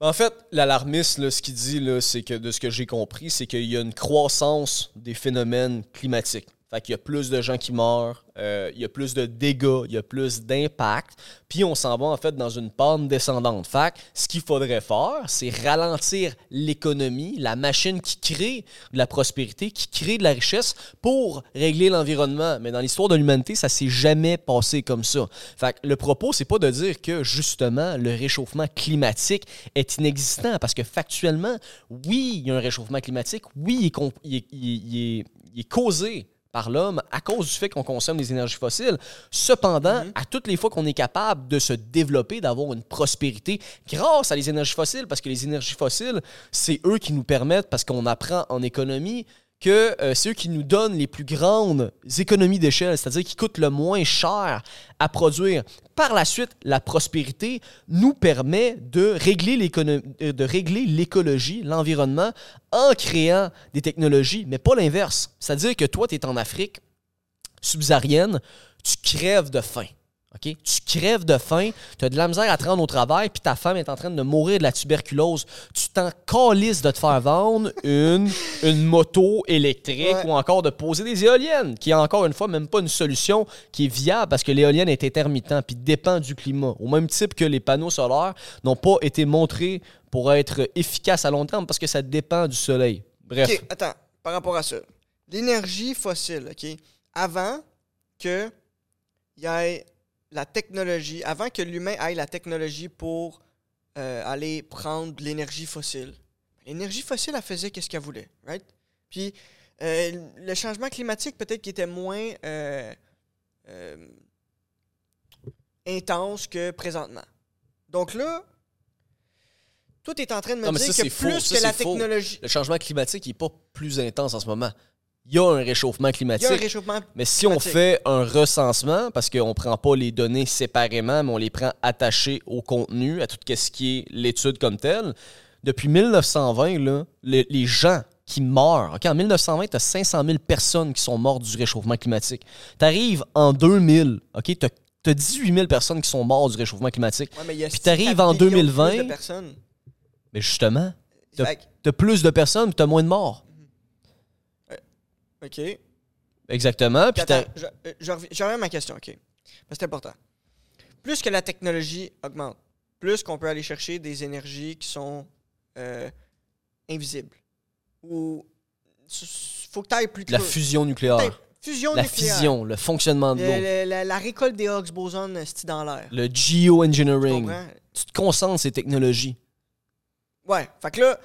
En fait, l'alarmiste, ce qu'il dit, c'est que de ce que j'ai compris, c'est qu'il y a une croissance des phénomènes climatiques. Fait qu'il y a plus de gens qui meurent, euh, il y a plus de dégâts, il y a plus d'impact. Puis on s'en va en fait dans une pente descendante. Fait que ce qu'il faudrait faire, c'est ralentir l'économie, la machine qui crée de la prospérité, qui crée de la richesse pour régler l'environnement. Mais dans l'histoire de l'humanité, ça s'est jamais passé comme ça. Fait que le propos, c'est pas de dire que justement le réchauffement climatique est inexistant, parce que factuellement, oui, il y a un réchauffement climatique, oui, il est, il est causé par l'homme à cause du fait qu'on consomme des énergies fossiles. Cependant, mhm. à toutes les fois qu'on est capable de se développer, d'avoir une prospérité grâce à les énergies fossiles, parce que les énergies fossiles, c'est eux qui nous permettent, parce qu'on apprend en économie, que euh, c'est eux qui nous donnent les plus grandes économies d'échelle, c'est-à-dire qui coûtent le moins cher à produire. Par la suite, la prospérité nous permet de régler l'écologie, l'environnement, en créant des technologies, mais pas l'inverse. C'est-à-dire que toi, tu es en Afrique subsaharienne, tu crèves de faim. Tu crèves de faim, tu as de la misère à te rendre au travail, puis ta femme est en train de mourir de la tuberculose. Tu t'en calisses de te faire vendre une, une moto électrique ou encore de poser des éoliennes, qui est encore une fois même pas une solution qui est viable parce que l'éolienne est intermittent puis dépend du climat. Au même type que les panneaux solaires n'ont pas été montrés pour être efficaces à long terme parce que ça dépend du soleil. Bref. OK, attends, par rapport à ça. L'énergie fossile, OK? Avant que il y ait la technologie, avant que l'humain ait la technologie pour euh, aller prendre de l'énergie fossile, l'énergie fossile, elle faisait ce qu'elle voulait, right? Puis euh, le changement climatique, peut-être qu'il était moins euh, intense que présentement. Donc là, tout est en train de me dire que plus que la technologie. Le changement climatique n'est pas plus intense en ce moment il y a un réchauffement climatique. mais si on fait un recensement, parce qu'on ne prend pas les données séparément, mais on les prend attachées au contenu, à tout ce qui est l'étude comme telle, depuis 1920, là, les, gens qui meurent, en 1920, tu as 500 000 personnes qui sont mortes du réchauffement climatique. Tu arrives en 2000, OK, tu as, 18 000 personnes qui sont mortes du réchauffement climatique. Puis tu arrives en 2020. Mais justement, tu as, plus de personnes, tu as moins de morts. OK. Exactement. Puis attends, je, euh, je, reviens à ma question, OK. C'est important. Plus que la technologie augmente, plus qu'on peut aller chercher des énergies qui sont euh, invisibles. Ou faut que tu ailles plus La fusion nucléaire. Fusion la fusion, le fonctionnement de l'eau. La, récolte des Higgs bosons dans l'air? Le geoengineering. Tu te concentres ces technologies. Ouais. Fait que là,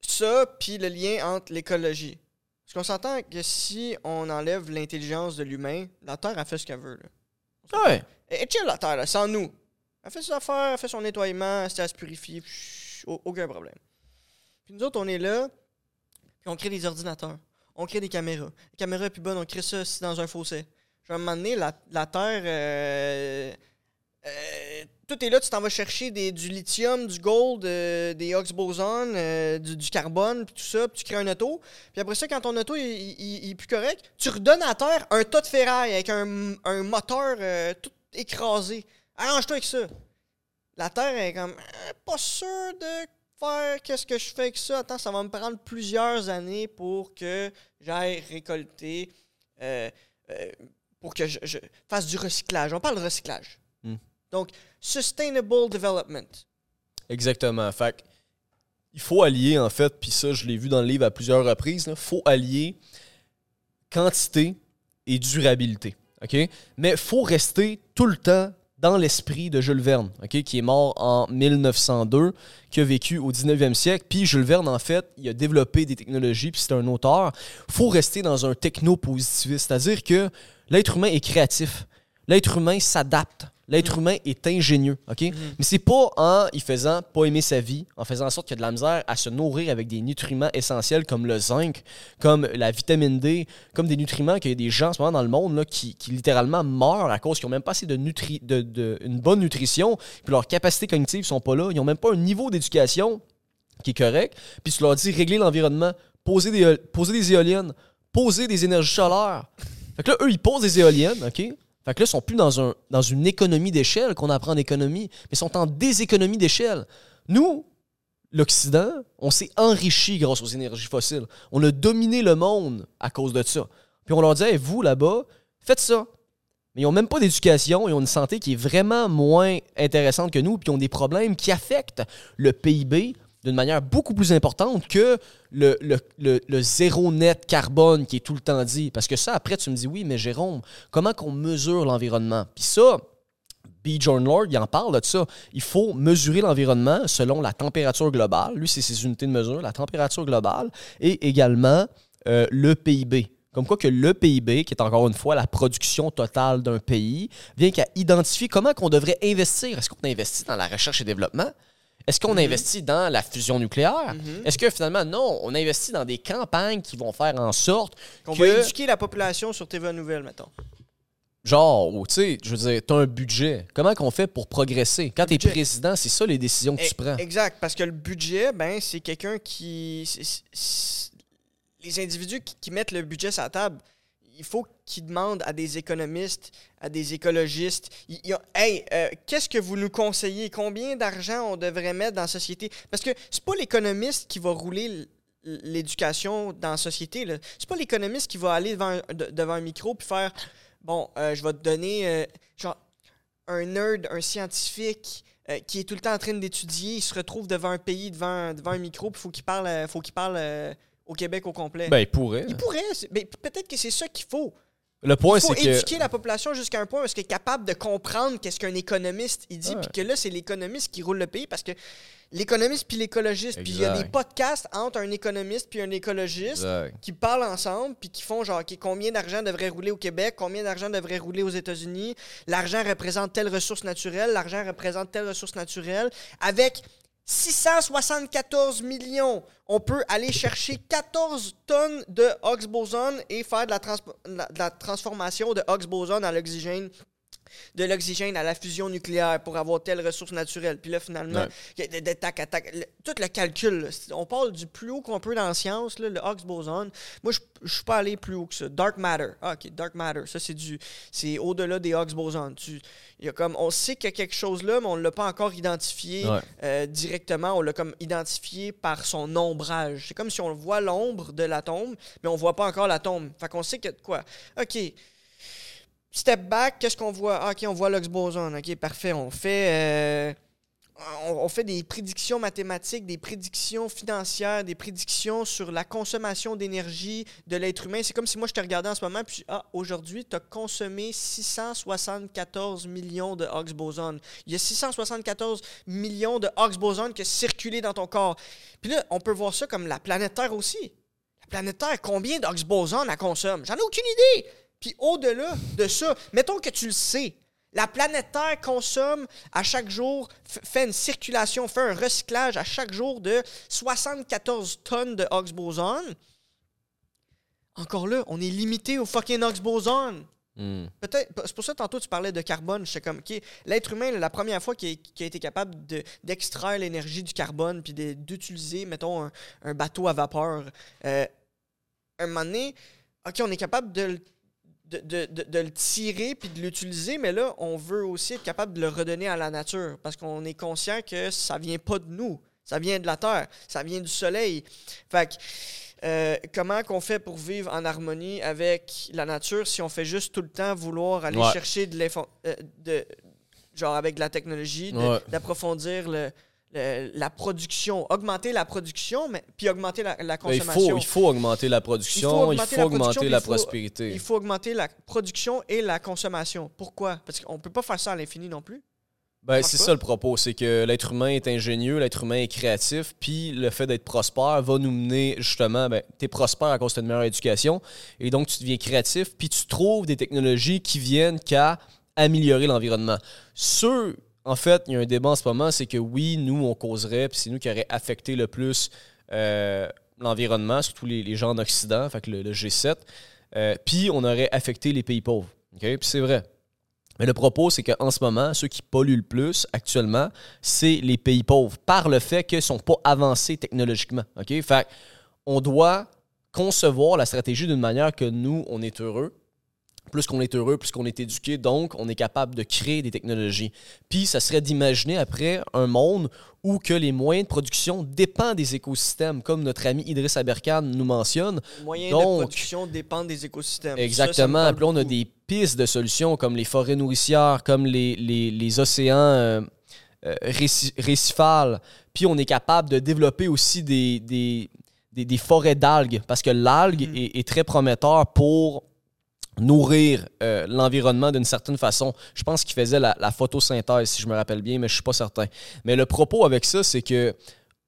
ça, puis le lien entre l'écologie. Parce qu'on s'entend que si on enlève l'intelligence de l'humain, la Terre a fait ce qu'elle veut. Là. Ouais. Et, chill la Terre, là, sans nous. Elle fait ses affaires, elle fait son nettoiement, elle se purifier, aucun problème. Puis nous autres, on est là, puis on crée des ordinateurs. On crée des caméras. Les caméras est plus bonnes, on crée ça dans un fossé. Je vais un la, la Terre. Euh, euh, tout est là, tu t'en vas chercher des, du lithium, du gold, euh, des ox bosons, euh, du, carbone, puis tout ça, puis tu crées un auto. Puis après ça, quand ton auto il, est plus correct, tu redonnes à terre un tas de ferraille avec un, moteur euh, tout écrasé. Arrange-toi avec ça. La terre est comme pas sûr de faire qu'est-ce que je fais avec ça. Attends, ça va me prendre plusieurs années pour que j'aille récolter, pour que je, fasse du recyclage. On parle de recyclage. Hmm. Donc, Sustainable Development. Exactement. Fait il faut allier, en fait, puis ça, je l'ai vu dans le livre à plusieurs reprises, il faut allier quantité et durabilité. OK? Mais il faut rester tout le temps dans l'esprit de Jules Verne, qui est mort en 1902, qui a vécu au 19e siècle. Puis Jules Verne, en fait, il a développé des technologies, puis c'est un auteur. Il faut rester dans un techno-positiviste, c'est-à-dire que l'être humain est créatif. L'être humain s'adapte L'être humain est ingénieux, OK? Mm. Mais c'est pas en y faisant pas aimer sa vie, en faisant en sorte qu'il y a de la misère à se nourrir avec des nutriments essentiels comme le zinc, comme la vitamine D, comme des nutriments qu'il y a des gens en ce moment dans le monde là, qui, littéralement meurent à cause qu'ils n'ont même pas assez de, nutri de, une bonne nutrition, puis leurs capacités cognitives sont pas là, ils n'ont même pas un niveau d'éducation qui est correct, puis tu leur dis régler l'environnement, poser des, poser des éoliennes, poser des énergies solaires. Fait que là, eux, ils posent des éoliennes, OK? Fait que là, ils sont plus dans, un, dans une économie d'échelle qu'on apprend en économie, mais ils sont en déséconomie d'échelle. Nous, l'Occident, on s'est enrichi grâce aux énergies fossiles. On a dominé le monde à cause de ça. Puis on leur dit, vous là-bas, faites ça. Mais ils n'ont même pas d'éducation, ils ont une santé qui est vraiment moins intéressante que nous, puis ils ont des problèmes qui affectent le PIB d'une manière beaucoup plus importante que le, zéro net carbone qui est tout le temps dit. Parce que ça, après, tu me dis, oui, mais Jérôme, comment qu'on mesure l'environnement? Puis ça, B. John Lord, il en parle de ça. Il faut mesurer l'environnement selon la température globale. Lui, c'est ses unités de mesure, la température globale, et également euh, le PIB. Comme quoi que le PIB, qui est encore une fois la production totale d'un pays, vient qu'à identifier comment qu'on devrait investir. Est-ce qu'on investit dans la recherche et développement? Est-ce qu'on mhm. investit dans la fusion nucléaire? Mhm. Est-ce que finalement, non, on investit dans des campagnes qui vont faire en sorte qu'on va éduquer la population sur TVA Nouvelle, mettons. Genre, tu sais, je veux dire, tu as un budget. Comment qu'on fait pour progresser? Quand tu es président, c'est ça les décisions que tu prends. Exact, parce que le budget, ben, c'est quelqu'un qui. les individus qui, mettent le budget sur la table, il faut qu'ils demandent à des économistes, à des écologistes, hey, euh, qu'est-ce que vous nous conseillez? Combien d'argent on devrait mettre dans la société? Parce que c'est pas l'économiste qui va rouler l'éducation dans la société. C'est pas l'économiste qui va aller devant, devant un micro puis faire bon, euh, je vais te donner euh, genre un nerd, un scientifique qui est tout le temps en train d'étudier, il se retrouve devant un pays, devant, devant un micro, puis il faut qu'il parle, faut qu'il parle au Québec au complet. Ben, il pourrait. Il pourrait. Mais peut-être que c'est ça qu'il faut. Le point, c'est que. éduquer la population jusqu'à un point où est-ce qu'il est capable de comprendre qu'est-ce qu'un économiste il dit, puis que là, c'est l'économiste qui roule le pays parce que l'économiste puis l'écologiste, puis il y a des podcasts entre un économiste puis un écologiste qui parlent ensemble, puis qui font genre combien d'argent devrait rouler au Québec, combien d'argent devrait rouler aux États-Unis, l'argent représente telle ressource naturelle, l'argent représente telle ressource naturelle, avec 674 millions. On peut aller chercher 14 tonnes de Higgs boson et faire de la, transformation de Higgs boson à l'oxygène de l'oxygène à la fusion nucléaire pour avoir telle ressource naturelle. Puis là, finalement, il y a des tac, tac, tout le calcul. on parle du plus haut qu'on peut dans la science, le Higgs boson. Moi, je ne suis pas allé plus haut que ça. Dark matter. Ah, OK, dark matter. Ça, c'est du c'est au-delà des Higgs boson. Tu, y a comme, on sait qu'il y a quelque chose là, mais on ne l'a pas encore identifié euh, directement. On l'a comme identifié par son ombrage. C'est comme si on voit l'ombre de l'atome, mais on ne voit pas encore l'atome. Fait qu'on sait que quoi. OK, Step back, qu'est-ce qu'on voit? Ah, OK, on voit l'Ox boson. OK, parfait. On fait, euh, on, fait des prédictions mathématiques, des prédictions financières, des prédictions sur la consommation d'énergie de l'être humain. C'est comme si moi, je te regardais en ce moment, puis ah, aujourd'hui, tu as consommé 674 millions de Higgs boson. Il y a 674 millions de Higgs boson qui ont circulé dans ton corps. Puis là, on peut voir ça comme la planète Terre aussi. La planète Terre, combien d'Higgs boson elle consomme? J'en ai aucune idée. Puis au-delà de ça, mettons que tu le sais, la planète Terre consomme à chaque jour, fait une circulation, fait un recyclage à chaque jour de 74 tonnes de Higgs boson. Encore là, on est limité au fucking Higgs boson. Hmm. Peut-être, c'est pour ça tantôt tu parlais de carbone. Je sais comme, OK, l'être humain, la première fois qu'il a, été capable d'extraire l'énergie du carbone puis d'utiliser, mettons, un, bateau à vapeur, euh, un moment donné, OK, on est capable de de, le tirer puis de l'utiliser, mais là, on veut aussi être capable de le redonner à la nature parce qu'on est conscient que ça vient pas de nous, ça vient de la terre, ça vient du soleil. Fait que, euh, comment qu'on fait pour vivre en harmonie avec la nature si on fait juste tout le temps vouloir aller chercher de, euh, de genre avec de la technologie, d'approfondir le la production, augmenter la production, mais puis augmenter la, consommation. Il faut, augmenter la production, il faut augmenter, la, prospérité. Il faut augmenter la production et la consommation. Pourquoi? Parce qu'on ne peut pas faire ça à l'infini non plus. Ben, c'est ça le propos, c'est que l'être humain est ingénieux, l'être humain est créatif, puis le fait d'être prospère va nous mener justement, ben, tu es prospère à cause de une meilleure éducation, et donc tu deviens créatif, puis tu trouves des technologies qui viennent qu'à améliorer l'environnement. Ceux en fait, il y a un débat en ce moment, c'est que oui, nous, on causerait, puis c'est nous qui aurait affecté le plus euh, l'environnement, surtout les, gens en Occident, le, G7, euh, puis on aurait affecté les pays pauvres. Puis c'est vrai. Mais le propos, c'est qu'en ce moment, ceux qui polluent le plus actuellement, c'est les pays pauvres, par le fait qu'ils ne sont pas avancés technologiquement. Fait on doit concevoir la stratégie d'une manière que nous, on est heureux, plus qu'on est heureux, plus qu'on est éduqué, donc on est capable de créer des technologies. Puis ça serait d'imaginer après un monde où que les moyens de production dépendent des écosystèmes, comme notre ami Idriss Aberkan nous mentionne. Les moyens Donc- de production dépendent des écosystèmes. Ça, ça me Exactement. parle Puis on a des pistes de solutions comme les forêts nourricières, comme les, les, les océans euh, euh, réci- récifales. Puis on est capable de développer aussi des, des, des, des forêts d'algues parce que l'algue est, est très prometteur pour nourrir euh, l'environnement d'une certaine façon. Je pense qu'il faisait la, photosynthèse, si je me rappelle bien, mais je suis pas certain. Mais le propos avec ça, c'est que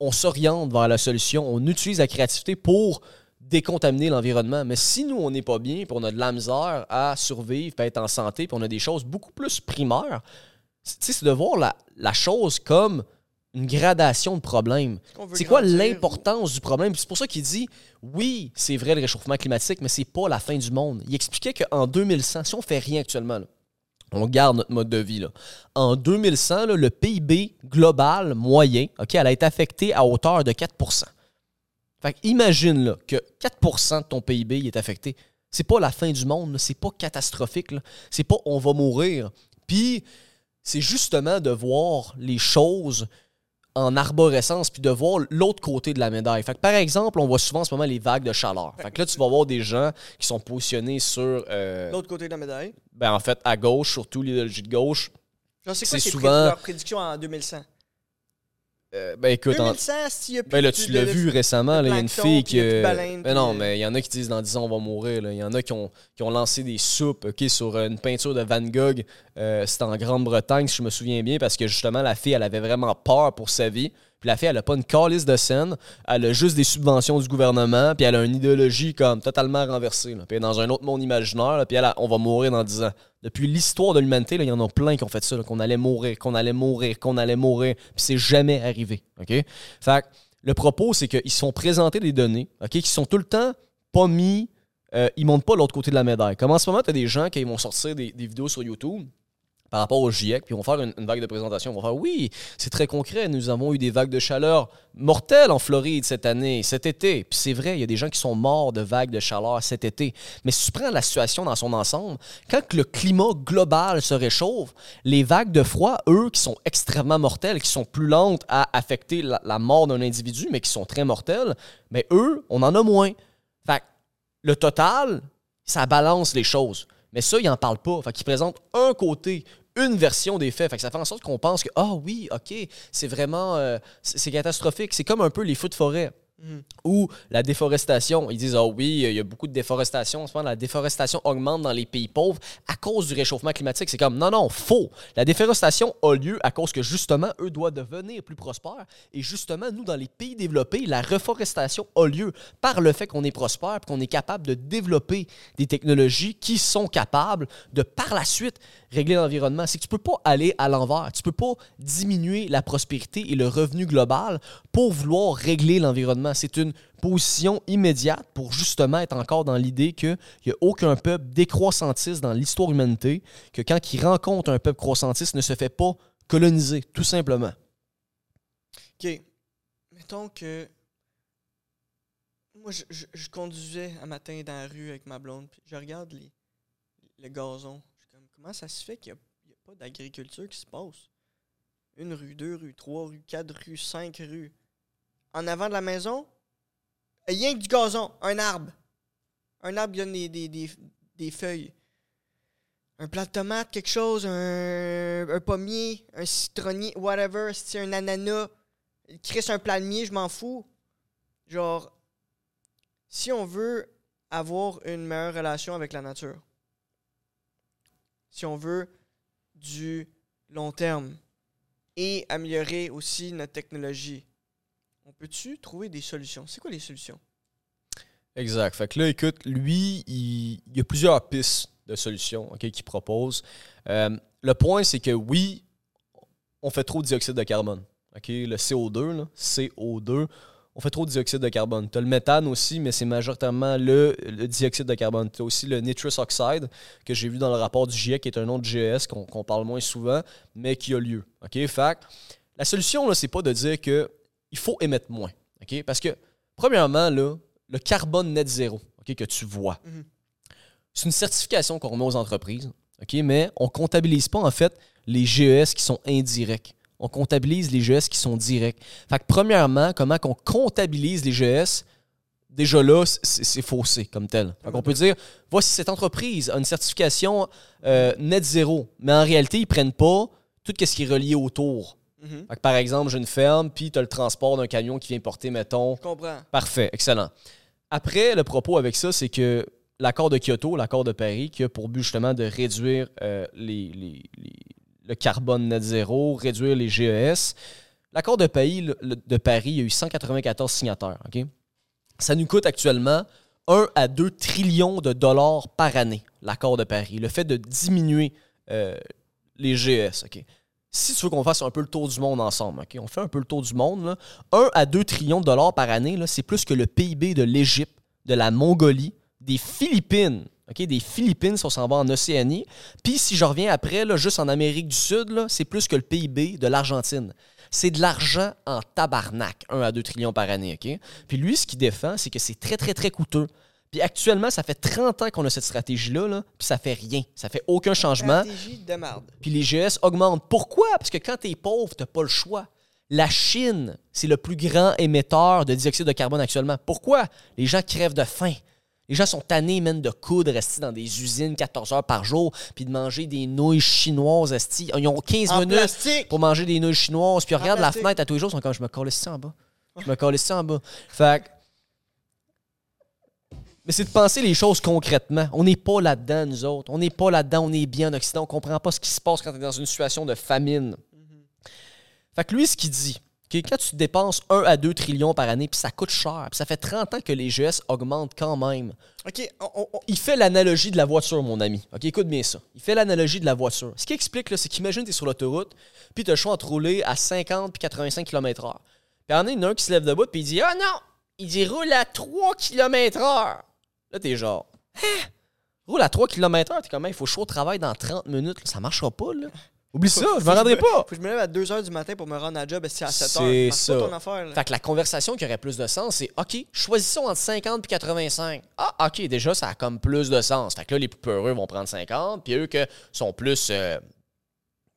on s'oriente vers la solution, on utilise la créativité pour décontaminer l'environnement. Mais si nous, on n'est pas bien, puis on a de la misère à survivre, puis à être en santé, puis on a des choses beaucoup plus primaires, c'est de voir la chose comme une gradation de problèmes. C'est quoi l'importance du problème? C'est pour ça qu'il dit, oui, c'est vrai le réchauffement climatique, mais c'est pas la fin du monde. Il expliquait qu'en 2100, si on fait rien actuellement, là, on garde notre mode de vie. Là. En 2100, là, le PIB global moyen, OK, elle a été affecté à hauteur de 4% Fait que imagine là, que 4% de ton PIB il est affecté. C'est pas la fin du monde, c'est pas catastrophique. C'est pas on va mourir. Puis c'est justement de voir les choses en arborescence puis de voir l'autre côté de la médaille. Fait que, par exemple, on voit souvent en ce moment les vagues de chaleur. Fait que là, tu vas voir des gens qui sont positionnés sur, euh, L'autre côté de la médaille? ben, en fait, à gauche, surtout l'idéologie de gauche. C'est quoi souvent- leurs prédictions en 2100? Euh, ben écoute, en- 2100, s'il y a plus ben là, tu l'as vu récemment, il y a une fille qui. euh, ben non, mais il y en a qui disent dans 10 ans, on va mourir. Il y en a qui ont, qui ont lancé des soupes sur une peinture de Van Gogh. Euh, C'était en Grande-Bretagne, si je me souviens bien, parce que justement, la fille, elle avait vraiment peur pour sa vie. Puis la fille, elle a pas une calice de scène. Elle a juste des subventions du gouvernement. Puis elle a une idéologie comme totalement renversée. là. Puis elle est dans un autre monde imaginaire. là, puis elle, a- on va mourir dans 10 ans. Depuis l'histoire de l'humanité, il y en a plein qui ont fait ça. qu'on allait mourir, qu'on allait mourir, qu'on allait mourir. Puis c'est jamais arrivé. Fait le propos, c'est qu'ils se font des données, OK, qui sont tout le temps pas mis, euh, ils montent pas l'autre côté de la médaille. Comme en ce moment, tu as des gens qui vont sortir des vidéos sur YouTube par rapport au GIEC, puis ils vont faire une, vague de présentation. Ils vont faire Oui, c'est très concret. Nous avons eu des vagues de chaleur mortelles en Floride cette année, cet été. Puis c'est vrai, il y a des gens qui sont morts de vagues de chaleur cet été. Mais si tu prends la situation dans son ensemble, quand le climat global se réchauffe, les vagues de froid, eux, qui sont extrêmement mortelles, qui sont plus lentes à affecter la, la mort d'un individu, mais qui sont très mortelles, mais eux, on en a moins. Fait le total, ça balance les choses. Mais ça, ils n'en parlent pas. Fait qu'ils présentent un côté, une version des faits. Fait que ça fait en sorte qu'on pense que, ah oui, OK, c'est vraiment, euh, c'est catastrophique. C'est comme un peu les feux de forêt. Ou la déforestation. Ils disent, ah oui, il y a beaucoup de déforestation. En ce moment, la déforestation augmente dans les pays pauvres à cause du réchauffement climatique. C'est comme, non, non, faux. La déforestation a lieu à cause que, justement, eux doivent devenir plus prospères. Et justement, nous, dans les pays développés, la reforestation a lieu par le fait qu'on est prospère et qu'on est capable de développer des technologies qui sont capables de, par la suite, régler l'environnement. C'est que tu peux pas aller à l'envers. Tu peux pas diminuer la prospérité et le revenu global pour vouloir régler l'environnement. C'est une position immédiate pour justement être encore dans l'idée qu'il n'y a aucun peuple décroissantiste dans l'histoire de l'humanité, que quand il rencontre un peuple croissantiste, ne se fait pas coloniser, tout simplement. OK. Mettons que. Moi, je, conduisais un matin dans la rue avec ma blonde, puis je regarde les, le gazon. Je suis comme, comment ça se fait qu'il n'y a, pas d'agriculture qui se passe? Une rue, deux rues, trois rues, quatre rues, cinq rues. En avant de la maison, rien que du gazon, un arbre. Un arbre qui donne des, des, des, des feuilles. Un plat de tomate, quelque chose, un, pommier, un citronnier, whatever, c'est un ananas. Chris, un palmier, je m'en fous. Genre, si on veut avoir une meilleure relation avec la nature, si on veut du long terme et améliorer aussi notre technologie, on peut-tu trouver des solutions? C'est quoi les solutions? Exact. Fait que là, écoute, lui, il, y a plusieurs pistes de solutions qu'il propose. Euh, le point, c'est que oui, on fait trop de dioxyde de carbone. Le CO2, là, CO2, on fait trop de dioxyde de carbone. Tu as le méthane aussi, mais c'est majoritairement le, dioxyde de carbone. Tu as aussi le nitrous oxide, que j'ai vu dans le rapport du GIEC, qui est un de GS qu'on qu'on parle moins souvent, mais qui a lieu. OK? Fait la solution, là, c'est pas de dire que il faut émettre moins. OK? Parce que, premièrement, là, le carbone net zéro que tu vois, Mhm. C'est une certification qu'on remet aux entreprises, OK? Mais on comptabilise pas, en fait, les GES qui sont indirects. On comptabilise les GES qui sont directs. Fait que, premièrement, comment qu'on comptabilise les GES, déjà là, c'est faussé comme tel. Qu'on peut dire, voici cette entreprise a une certification euh, net zéro, mais en réalité, ils prennent pas tout ce qui est relié autour. Mhm. Par exemple, j'ai une ferme, puis tu as le transport d'un camion qui vient porter, mettons, Je comprends. Parfait, excellent. Après, le propos avec ça, c'est que l'accord de Kyoto, l'accord de Paris, qui a pour but justement de réduire euh, les, les- les- le carbone net zéro, réduire les GES. L'accord de Paris, le- de Paris, il y a eu 194 signataires. Ça nous coûte actuellement 1 à 2 trillions de dollars par année, l'accord de Paris. Le fait de diminuer euh, les GES. ok? Si tu veux qu'on fasse un peu le tour du monde ensemble, on fait un peu le tour du monde. Là. 1 à 2 trillions de dollars par année, c'est plus que le PIB de l'Égypte, de la Mongolie, des Philippines. Des Philippines, si on s'en va en Océanie. Puis si je reviens après, juste en Amérique du Sud, c'est plus que le PIB de l'Argentine. C'est de l'argent en tabarnak, 1 à 2 trillions par année. Puis lui, ce qu'il défend, c'est que c'est très, très, très coûteux. Puis actuellement, ça fait 30 ans qu'on a cette stratégie-là, là, puis ça fait rien. Ça fait aucun changement Stratégie de merde. puis les GS augmentent. Pourquoi? Parce que quand tu es pauvre, tu pas le choix. La Chine, c'est le plus grand émetteur de dioxyde de carbone actuellement. Pourquoi? Les gens crèvent de faim. Les gens sont tannés, même de coudre, rester dans des usines 14 heures par jour, puis de manger des nouilles chinoises, esti. Ils ont 15 En minutes plastique. pour manger des nouilles chinoises, puis ils regardent la plastique. fenêtre à tous les jours, ils sont comme, je me colle ici en bas. Je me colle ici en bas. Fait que- mais c'est de penser les choses concrètement. On n'est pas là-dedans, nous autres. On n'est pas là-dedans, on est bien en Occident. On comprend pas ce qui se passe quand tu es dans une situation de famine. Fait que lui, ce qu'il dit, que quand tu dépenses 1 à 2 trillions par année, puis ça coûte cher, puis ça fait 30 ans que les GS augmentent quand même. OK, on- on- on- Il fait l'analogie de la voiture, mon ami. OK, écoute bien ça. Il fait l'analogie de la voiture. Ce qu'il explique, là, c'est qu'imagine, tu es sur l'autoroute, puis tu as le choix entre rouler à 50 puis 85 km/h. Puis il y en a un qui se lève debout, puis il dit Ah non Il dit roule à 3 km/h. Là, t'es genre Hein? Roule à 3 km/h. T'es comme, il faut sois au travail dans 30 minutes. là. Ça marchera pas, là. Oublie ça, je me rendrai pas. Faut que je me lève à 2h du matin pour me rendre à job, c'est à 7h. C'est C'est ça. pas ton affaire, là. Fait que la conversation qui aurait plus de sens, c'est OK, choisissons entre 50 et 85. Ah, OK, déjà, ça a comme plus de sens. Fait que là, les plus peureux vont prendre 50, puis eux qui sont plus. euh,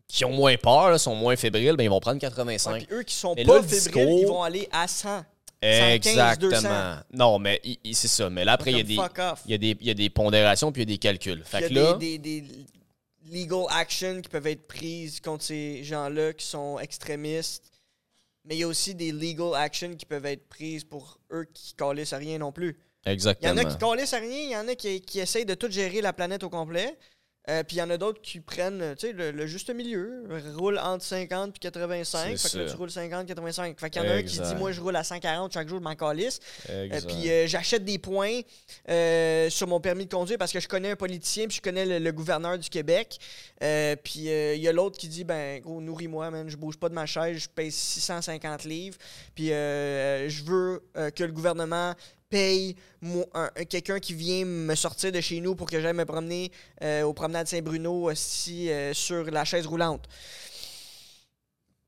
qui ont moins peur, là, sont moins fébriles, ben, ils vont prendre Ouais, 85. puis eux qui sont Mais pas là, fébriles, discours- ils vont aller à 100. 115, 200. Exactement. Non, mais il- il- c'est ça. Mais là, après, il y, a Comme des, fuck off. il, y a des, il y a des pondérations puis il y a des calculs. Fait Il y a là. des, des, des legal actions qui peuvent être prises contre ces gens-là qui sont extrémistes. Mais il y a aussi des legal actions qui peuvent être prises pour eux qui calissent à rien non plus. Il y Exactement. en a qui calissent à rien, il y en a qui, qui essayent de tout gérer la planète au complet. Euh, puis il y en a d'autres qui prennent tu sais, le, le juste milieu, roulent entre 50 et 85. C'est Fait que là, tu roules 50, 85. Fait qu'il y en a un qui dit Moi, je roule à 140 chaque jour, je m'en calisse. Euh, puis euh, j'achète des points euh, sur mon permis de conduire parce que je connais un politicien puis je connais le, le gouverneur du Québec. Euh, puis euh, il y a l'autre qui dit ben gros nourris-moi man, je bouge pas de ma chaise, je paye 650 livres. Puis euh, je veux euh, que le gouvernement paye quelqu'un qui vient me sortir de chez nous pour que j'aille me promener euh, au promenade Saint-Bruno aussi euh, sur la chaise roulante.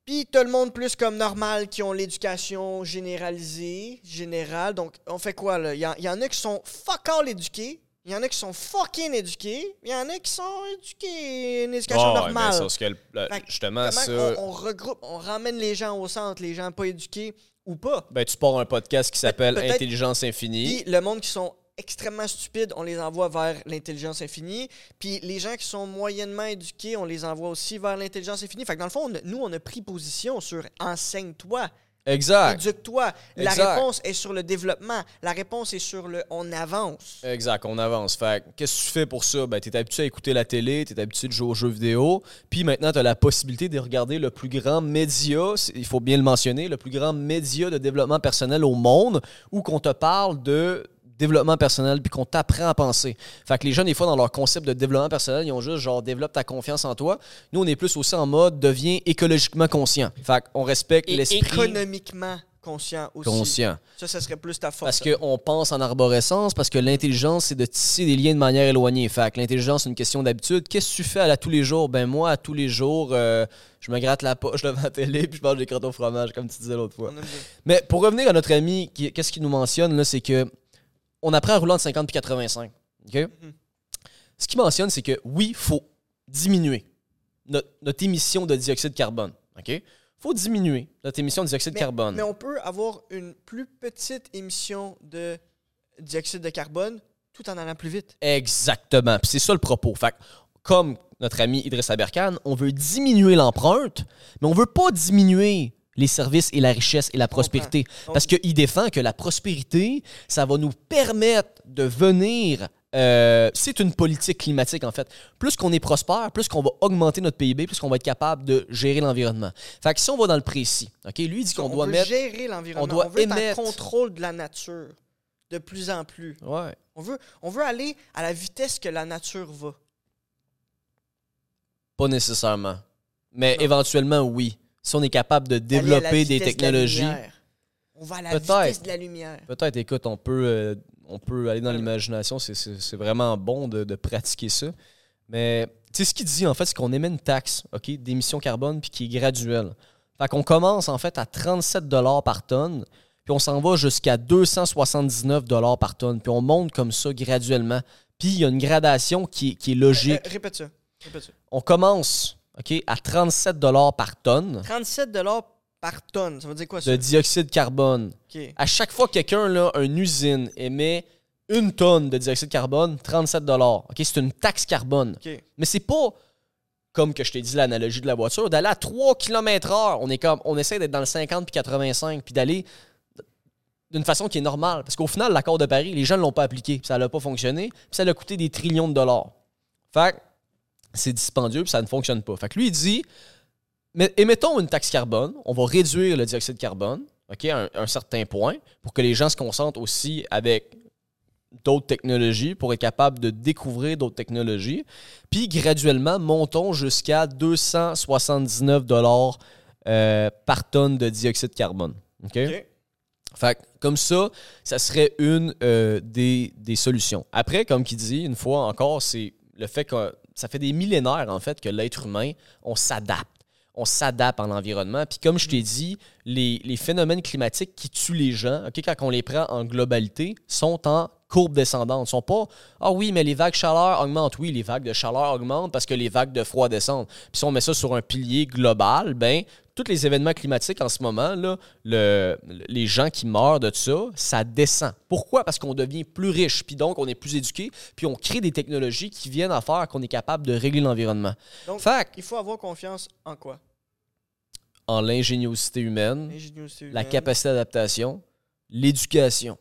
Puis t'as le monde plus comme normal qui ont l'éducation généralisée, générale. Donc on fait quoi là? Il y, y en a qui sont fuck all éduqués. Il y en a qui sont fucking éduqués. Il y en a qui sont éduqués, une éducation ouais, normale. mais que le- justement, ça. on, on regroupe, on ramène les gens au centre, les gens pas éduqués ou pas. Ben, tu pars un podcast qui s'appelle Intelligence Infinie. Puis le monde qui sont extrêmement stupides, on les envoie vers l'intelligence infinie. Puis les gens qui sont moyennement éduqués, on les envoie aussi vers l'intelligence infinie. Fait que dans le fond, on nous, on a pris position sur enseigne-toi, Exact. éduque-toi. La Exact. réponse est sur le développement. La réponse est sur le on avance. Exact, on avance. Fait que, qu'est-ce que tu fais pour ça? Ben, t'es habitué à écouter la télé, t'es habitué de jouer aux jeux vidéo, puis maintenant, t'as la possibilité de regarder le plus grand média, il faut bien le mentionner, le plus grand média de développement personnel au monde, où qu'on te parle de développement personnel, puis qu'on t'apprend à penser. Fait que les jeunes, des fois, dans leur concept de développement personnel, ils ont juste genre développe ta confiance en toi. Nous, on est plus aussi en mode deviens écologiquement conscient. Fait qu'on respecte l'esprit économiquement conscient aussi. conscient. Ça, ça serait plus ta Parce force. qu'on pense en arborescence, parce que l'intelligence, c'est de tisser des liens de manière éloignée. Fait que l'intelligence, c'est une question d'habitude. Qu'est-ce que tu fais à, la- tous les jours? Ben moi, à tous les jours, euh, je me gratte la poche devant la télé puis je mange des crottes au fromage, comme tu disais l'autre fois. Mais pour revenir à notre ami, qu'est-ce qu'il nous mentionne, là, c'est que on apprend à rouler entre 50 et 85. OK? ce qu'il mentionne, c'est que oui, il faut diminuer notre, notre émission de dioxyde de carbone. OK? faut diminuer notre émission de dioxyde de carbone. Mais on peut avoir une plus petite émission de dioxyde de carbone tout en allant plus vite. Exactement. Puis c'est ça le propos. Fait que, comme notre ami Idriss Aberkan, on veut diminuer l'empreinte, mais on veut pas diminuer les services et la richesse et la prospérité. Parce qu'il défend que la prospérité, ça va nous permettre de venir. euh, c'est une politique climatique, en fait. Plus qu'on est prospère, plus qu'on va augmenter notre PIB, plus qu'on va être capable de gérer l'environnement. Fait que si on va dans le précis, OK, lui dit qu'on on doit veut mettre. gérer l'environnement. on doit veut être en contrôle de la nature de plus en plus. Ouais. On veut, on veut aller à la vitesse que la nature va. Pas nécessairement. Mais Non. éventuellement, oui. Si on est capable de développer des de technologies. lumière. On va à la vitesse de la lumière. Peut-être, écoute, on peut, euh, on peut aller dans l'imagination. C'est- vraiment bon de, de pratiquer ça. Mais tu sais, ce qu'il dit, en fait, c'est qu'on émet une taxe ok, d'émission carbone puis qui est graduelle. Fait qu'on commence, en fait, à 37 par tonne, puis on s'en va jusqu'à 279 par tonne, puis on monte comme ça graduellement. Puis il y a une gradation qui, est- qui est logique. Euh, répète ça. Répète ça. On commence ok, à 37 par tonne 37 par tonne. Ça veut dire quoi ça? de dioxyde de carbone. À chaque fois que quelqu'un, là, une usine, émet une tonne de dioxyde de carbone, 37 OK, c'est une taxe carbone. OK. Mais c'est pas, comme que je t'ai dit l'analogie de la voiture, d'aller à 3 km heure. On, est comme, on essaie d'être dans le 50 puis 85, puis d'aller d'une façon qui est normale. Parce qu'au final, l'accord de Paris, les gens ne l'ont pas appliqué, puis ça n'a pas fonctionné, puis ça a coûté des trillions de dollars. Fait que c'est dispendieux, puis ça ne fonctionne pas. Fait que lui, il dit, mais émettons une taxe carbone, on va réduire le dioxyde de carbone, OK, à un, un certain point, pour que les gens se concentrent aussi avec d'autres technologies, pour être capable de découvrir d'autres technologies. Puis graduellement, montons jusqu'à 279 dollars euh, par tonne de dioxyde de carbone. OK? OK. Fait que, comme ça, ça serait une euh, des, des solutions. Après, comme qui dit, une fois encore, c'est le fait que ça fait des millénaires, en fait, que l'être humain, on s'adapte. On s'adapte en environnement. Puis comme je t'ai dit, les, les phénomènes climatiques qui tuent les gens, ok, quand on les prend en globalité, sont en courbe descendante. Ils sont pas Ah oui, mais les vagues de chaleur augmentent. Oui, les vagues de chaleur augmentent parce que les vagues de froid descendent. Puis si on met ça sur un pilier global, ben tous les événements climatiques en ce moment, là, le, les gens qui meurent de ça, ça descend. Pourquoi? Parce qu'on devient plus riche, puis donc on est plus éduqué, puis on crée des technologies qui viennent à faire qu'on est capable de régler l'environnement. Donc, Fait il faut avoir confiance en quoi? en l'ingéniosité humaine, la capacité d'adaptation, l'éducation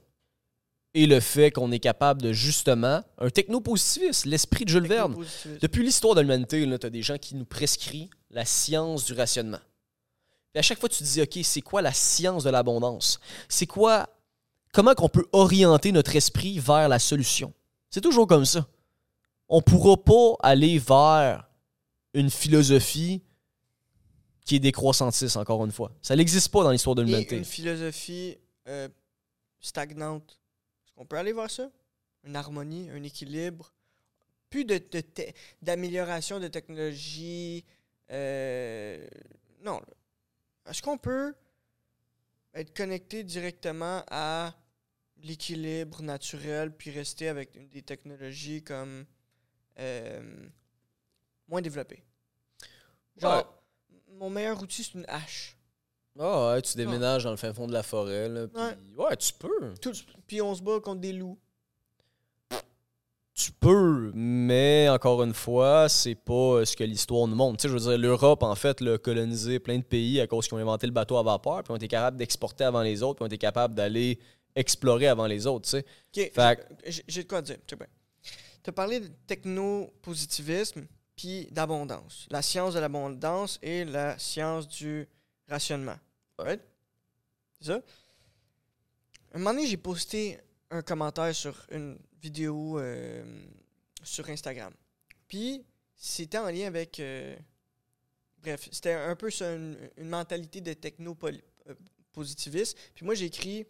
et le fait qu'on est capable de justement, un technopositiviste, l'esprit de Jules Verne. Depuis l'histoire de l'humanité, tu as des gens qui nous prescrivent la science du rationnement. Puis à chaque fois, tu te dis, OK, c'est quoi la science de l'abondance? C'est quoi, comment qu'on peut orienter notre esprit vers la solution? C'est toujours comme ça. On ne pourra pas aller vers une philosophie qui est décroissantiste, encore une fois. Ça n'existe pas dans l'histoire de l'humanité. une philosophie euh, stagnante. Qu'on peut aller voir ça? Une harmonie, un équilibre. Plus de, de te- d'amélioration de technologie. euh, non. Est-ce qu'on peut être connecté directement à l'équilibre naturel puis rester avec des technologies comme euh, moins développées? Genre, mon meilleur outil, c'est une hache. Ah ouais, tu déménages dans le fin fond de la forêt. Là, puis- ouais, tu peux. Tout- puis on se bat contre des loups. Tu peux, mais encore une fois, c'est pas euh, ce que l'histoire nous montre. Tu sais, je veux dire, l'Europe, en fait, a colonisé plein de pays à cause qu'ils ont inventé le bateau à vapeur, puis ont été capables d'exporter avant les autres, puis ont été capables d'aller explorer avant les autres, tu sais. J'ai de quoi dire. Tu as parlé de technopositivisme puis d'abondance. La science de l'abondance et la science du rationnement. Right? C'est ça? Un moment donné, j'ai posté un commentaire sur une vidéo euh, sur Instagram. Puis, c'était en lien avec... euh, bref, c'était un peu une, mentalité de techno-positiviste. Puis moi, j'ai écrit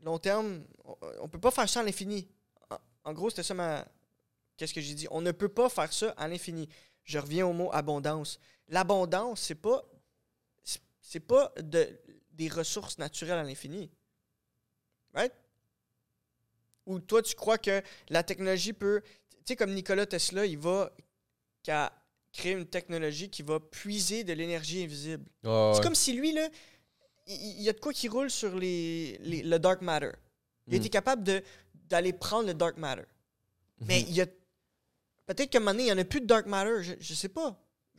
long terme, on, on peut pas faire ça à l'infini. En, en gros, c'était ça ma. Qu'est-ce que j'ai dit? On ne peut pas faire ça à l'infini. Je reviens au mot abondance. L'abondance, c'est pas. C'est- pas de, des ressources naturelles à l'infini. Right? Ou toi, tu crois que la technologie peut. Tu sais, comme Nikola Tesla, il va créer une technologie qui va puiser de l'énergie invisible. C'est ouais. comme si lui, là, il y a de quoi qui roule sur les, les- le dark matter. Il Mm. était capable de- d'aller prendre le dark matter. Mais Mhm. il y a. Peut-être qu'à un moment donné, il n'y en a plus de dark matter. Je, je sais pas.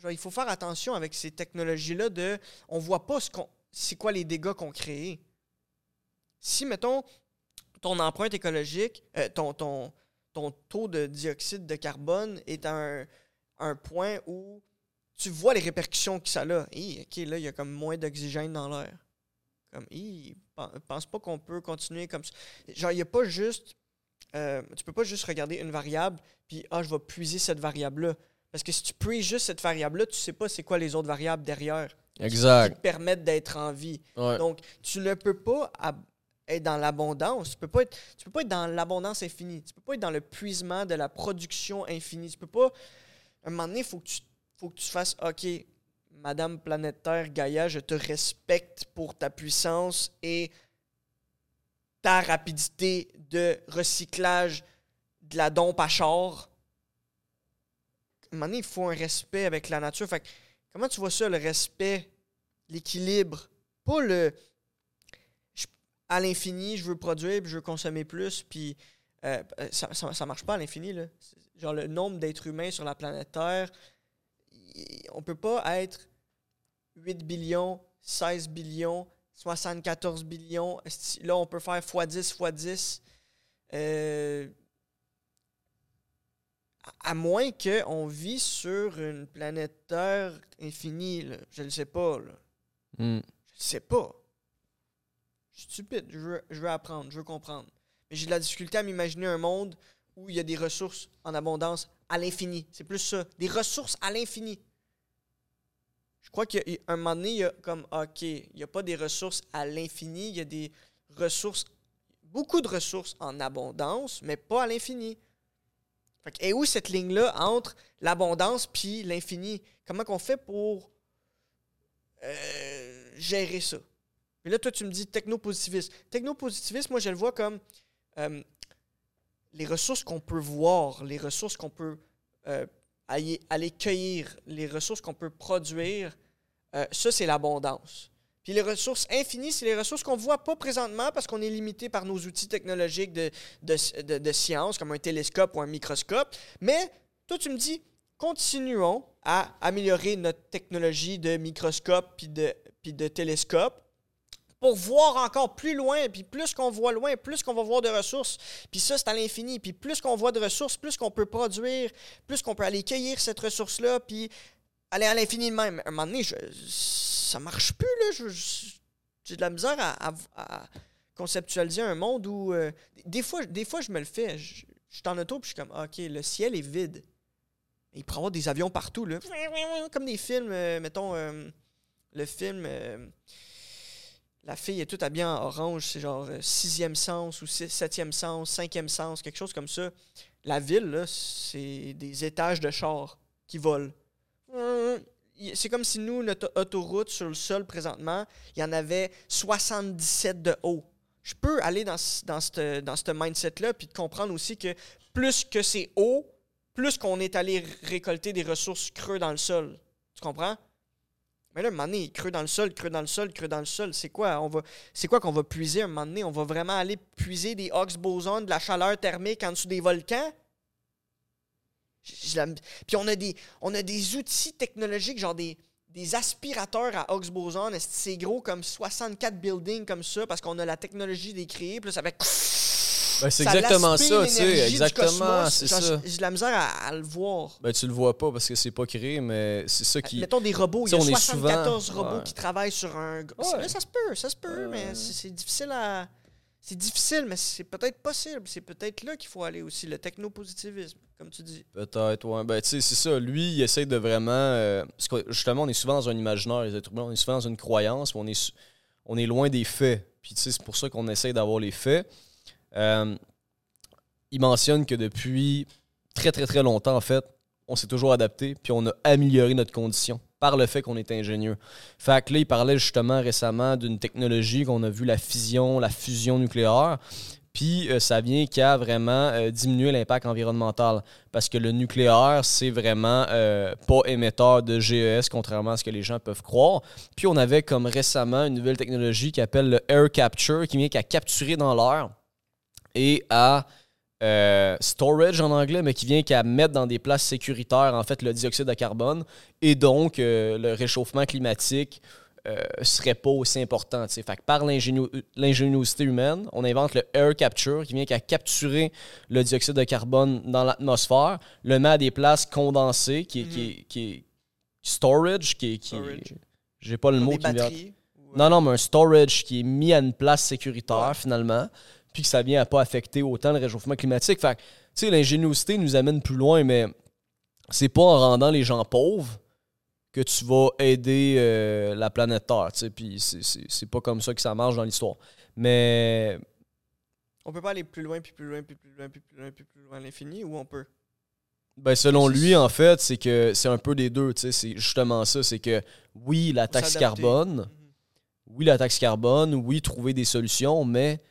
Il faut faire attention avec ces technologies-là de. On voit pas ce qu'on. C'est quoi les dégâts qu'on crée. Si, mettons, ton empreinte écologique, euh, ton, taux de dioxyde de carbone est à un, point où tu vois les répercussions que ça a. Hi, OK, là, il y a comme moins d'oxygène dans l'air. Comme, pen- pense pas qu'on peut continuer comme ça. Genre, il n'y a pas juste. euh, tu peux pas juste regarder une variable, puis, ah, je vais puiser cette variable-là. Parce que si tu puises juste cette variable-là, tu sais pas c'est quoi les autres variables derrière qui te permettent d'être en vie. Ouais. Donc, tu ne peux pas être dans l'abondance. Tu peux pas être, tu peux pas être dans l'abondance infinie. Tu peux pas être dans le puisement de la production infinie. Tu peux pas. À un moment donné, il faut que tu faut que tu fasses OK, Madame Planète Terre, Gaïa, je te respecte pour ta puissance et ta rapidité de recyclage de la dompe à char. Un moment donné, il faut un respect avec la nature. Comment tu vois ça, le respect, l'équilibre? Pas le. à l'infini, je veux produire, puis je veux consommer plus, puis euh, ça, ça, ça marche pas à l'infini. Genre, le nombre d'êtres humains sur la planète Terre, il- on peut pas être 8 billions, 16 billions, 74 billions. Là, on peut faire x10, x10. Euh, à- moins qu'on vit sur une planète Terre infinie, là. je ne sais pas. Là. Mm. Je sais pas. Je suis stupide. Je veux, je veux apprendre, je veux comprendre. Mais j'ai de la difficulté à m'imaginer un monde où il y a des ressources en abondance à l'infini. C'est plus ça. Des ressources à l'infini. Je crois qu'à un moment donné, il y a comme, OK, il n'y a pas des ressources à l'infini, il y a des ressources, beaucoup de ressources en abondance, mais pas à l'infini. Et où cette ligne-là entre l'abondance puis l'infini? Comment qu'on fait pour euh, gérer ça? Mais là, toi, tu me dis technopositivisme. Technopositivisme, moi, je le vois comme euh, les ressources qu'on peut voir, les ressources qu'on peut euh, aller, cueillir, les ressources qu'on peut produire, ça, c'est l'abondance. Puis les ressources infinies, c'est les ressources qu'on ne voit pas présentement parce qu'on est limité par nos outils technologiques de, science, comme un télescope ou un microscope. Mais toi, tu me dis, continuons à améliorer notre technologie de microscope puis de, puis de télescope pour voir encore plus loin. Puis plus qu'on voit loin, plus qu'on va voir de ressources. Puis ça, c'est à l'infini. Puis plus qu'on voit de ressources, plus qu'on peut produire, plus qu'on peut aller cueillir cette ressource-là, puis aller à l'infini de même. À un moment donné, je- ça marche plus, là. J'ai de la misère à, conceptualiser un monde où... euh, des, fois, des fois, je me le fais. Je, suis en auto, puis je suis comme, OK, le ciel est vide. Il pourrait y avoir des avions partout, là. Comme des films, euh, mettons, euh, le film... la fille est toute habillée en orange, c'est genre sixième sens ou six- septième sens, cinquième sens, quelque chose comme ça. La ville, là, c'est des étages de chars qui volent. Il- C'est comme si nous, notre autoroute sur le sol présentement, il y en avait 77 de haut. Je peux aller dans, dans ce mindset-là, puis comprendre aussi que plus que c'est haut, plus qu'on est allé récolter des ressources creux dans le sol. Tu comprends? Mais là, un moment donné, creux dans le sol, creux dans le sol, creux dans le sol, c'est quoi? C'est quoi qu'on va puiser un moment donné? On va vraiment aller puiser des Higgs bosons, de la chaleur thermique en dessous des volcans? La- Puis on a, des, on a des outils technologiques, genre des, des aspirateurs à Higgs boson. C'est gros comme 64 buildings comme ça parce qu'on a la technologie des créer. Puis là, ça fait... Ben, c'est exactement ça, tu sais. Exactement, c'est ça. J'ai de la misère à, à le voir. Ben, tu le vois pas parce que c'est pas créé, mais c'est ça qui. Mettons des robots, il y a sais, on est 74 souvent- robots ouais. qui travaillent sur un. Ouais. Là, ça se peut, ça se peut, Ouais. mais c'est c'est difficile à. C'est difficile, mais c'est peut-être possible. C'est peut-être là qu'il faut aller aussi, le technopositivisme, comme tu dis. Peut-être, ouais. Ben, tu sais, c'est ça. Lui, il essaie de vraiment. euh, parce que justement, on est souvent dans un imaginaire, les êtres. On est souvent dans une croyance, on est, on est loin des faits. Puis, tu sais, c'est pour ça qu'on essaie d'avoir les faits. Euh, il mentionne que depuis très, très, très longtemps, en fait, on s'est toujours adapté, puis on a amélioré notre condition par le fait qu'on est ingénieux. Fait que là, il parlait justement récemment d'une technologie qu'on a vu, la fission, la fusion nucléaire. Puis euh, ça vient qu'à vraiment euh, diminuer l'impact environnemental. Parce que le nucléaire, c'est vraiment euh, pas émetteur de GES, contrairement à ce que les gens peuvent croire. Puis on avait comme récemment une nouvelle technologie qui appelle le air capture, qui vient qu'à capturer dans l'air et à storage en anglais, mais qui vient qu'à mettre dans des places sécuritaires en fait le dioxyde de carbone et donc le réchauffement climatique euh, serait pas aussi important. Fait que par l'ingéniosité humaine, on invente le air capture qui vient qu'à capturer le dioxyde de carbone dans l'atmosphère, le met à des places condensées, qui, qui, qui, storage, qui, qui j'ai pas le mot qui vient. Non, non, mais un storage qui est mis à une place sécuritaire finalement, puis que ça vient à pas affecter autant le réchauffement climatique. Fait tu sais, l'ingéniosité nous amène plus loin, mais c'est pas en rendant les gens pauvres que tu vas aider euh, la planète Terre. Puis c'est pas comme ça que ça marche dans l'histoire. Mais. On peut pas aller plus loin, puis plus loin, puis plus loin, puis plus loin, puis plus loin à l'infini, ou on peut? Ben, selon lui, en fait, c'est que c'est un peu des deux. C'est justement ça. C'est que oui, la taxe carbone. Mm-hmm. Oui, la taxe carbone. Oui, trouver des solutions, mais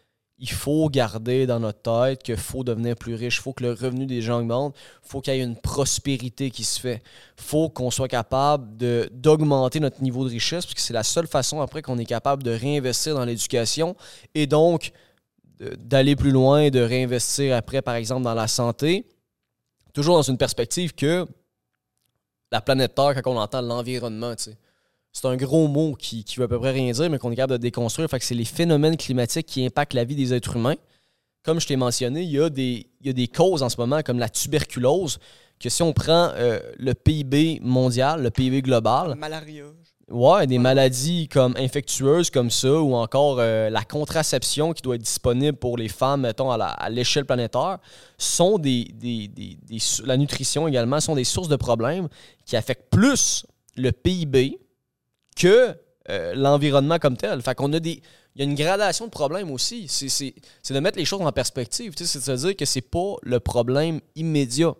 il faut garder dans notre tête qu'il faut devenir plus riche, il faut que le revenu des gens augmente, il faut qu'il y ait une prospérité qui se fait. Il faut qu'on soit capable d'augmenter notre niveau de richesse, parce que c'est la seule façon après qu'on est capable de réinvestir dans l'éducation et donc d'aller plus loin et de réinvestir après, par exemple, dans la santé, toujours dans une perspective que la planète Terre, quand on entend l'environnement, tu sais c'est un gros mot qui, qui veut à peu près rien dire, mais qu'on est capable de déconstruire. Fait que c'est les phénomènes climatiques qui impactent la vie des êtres humains. Comme je t'ai mentionné, il y, a des, il y a des causes en ce moment, comme la tuberculose, que si on prend euh, le PIB mondial, le PIB global. Malaria. Ouais, des maladies comme infectieuses comme ça, ou encore euh, la contraception qui doit être disponible pour les femmes, mettons, à l'échelle planétaire, sont des, des, des, La nutrition également sont des sources de problèmes qui affectent plus le PIB que euh, l'environnement comme tel. Fait qu'on a des. Il y a une gradation de problèmes aussi. C'est de mettre les choses en perspective. C'est de se dire que c'est pas le problème immédiat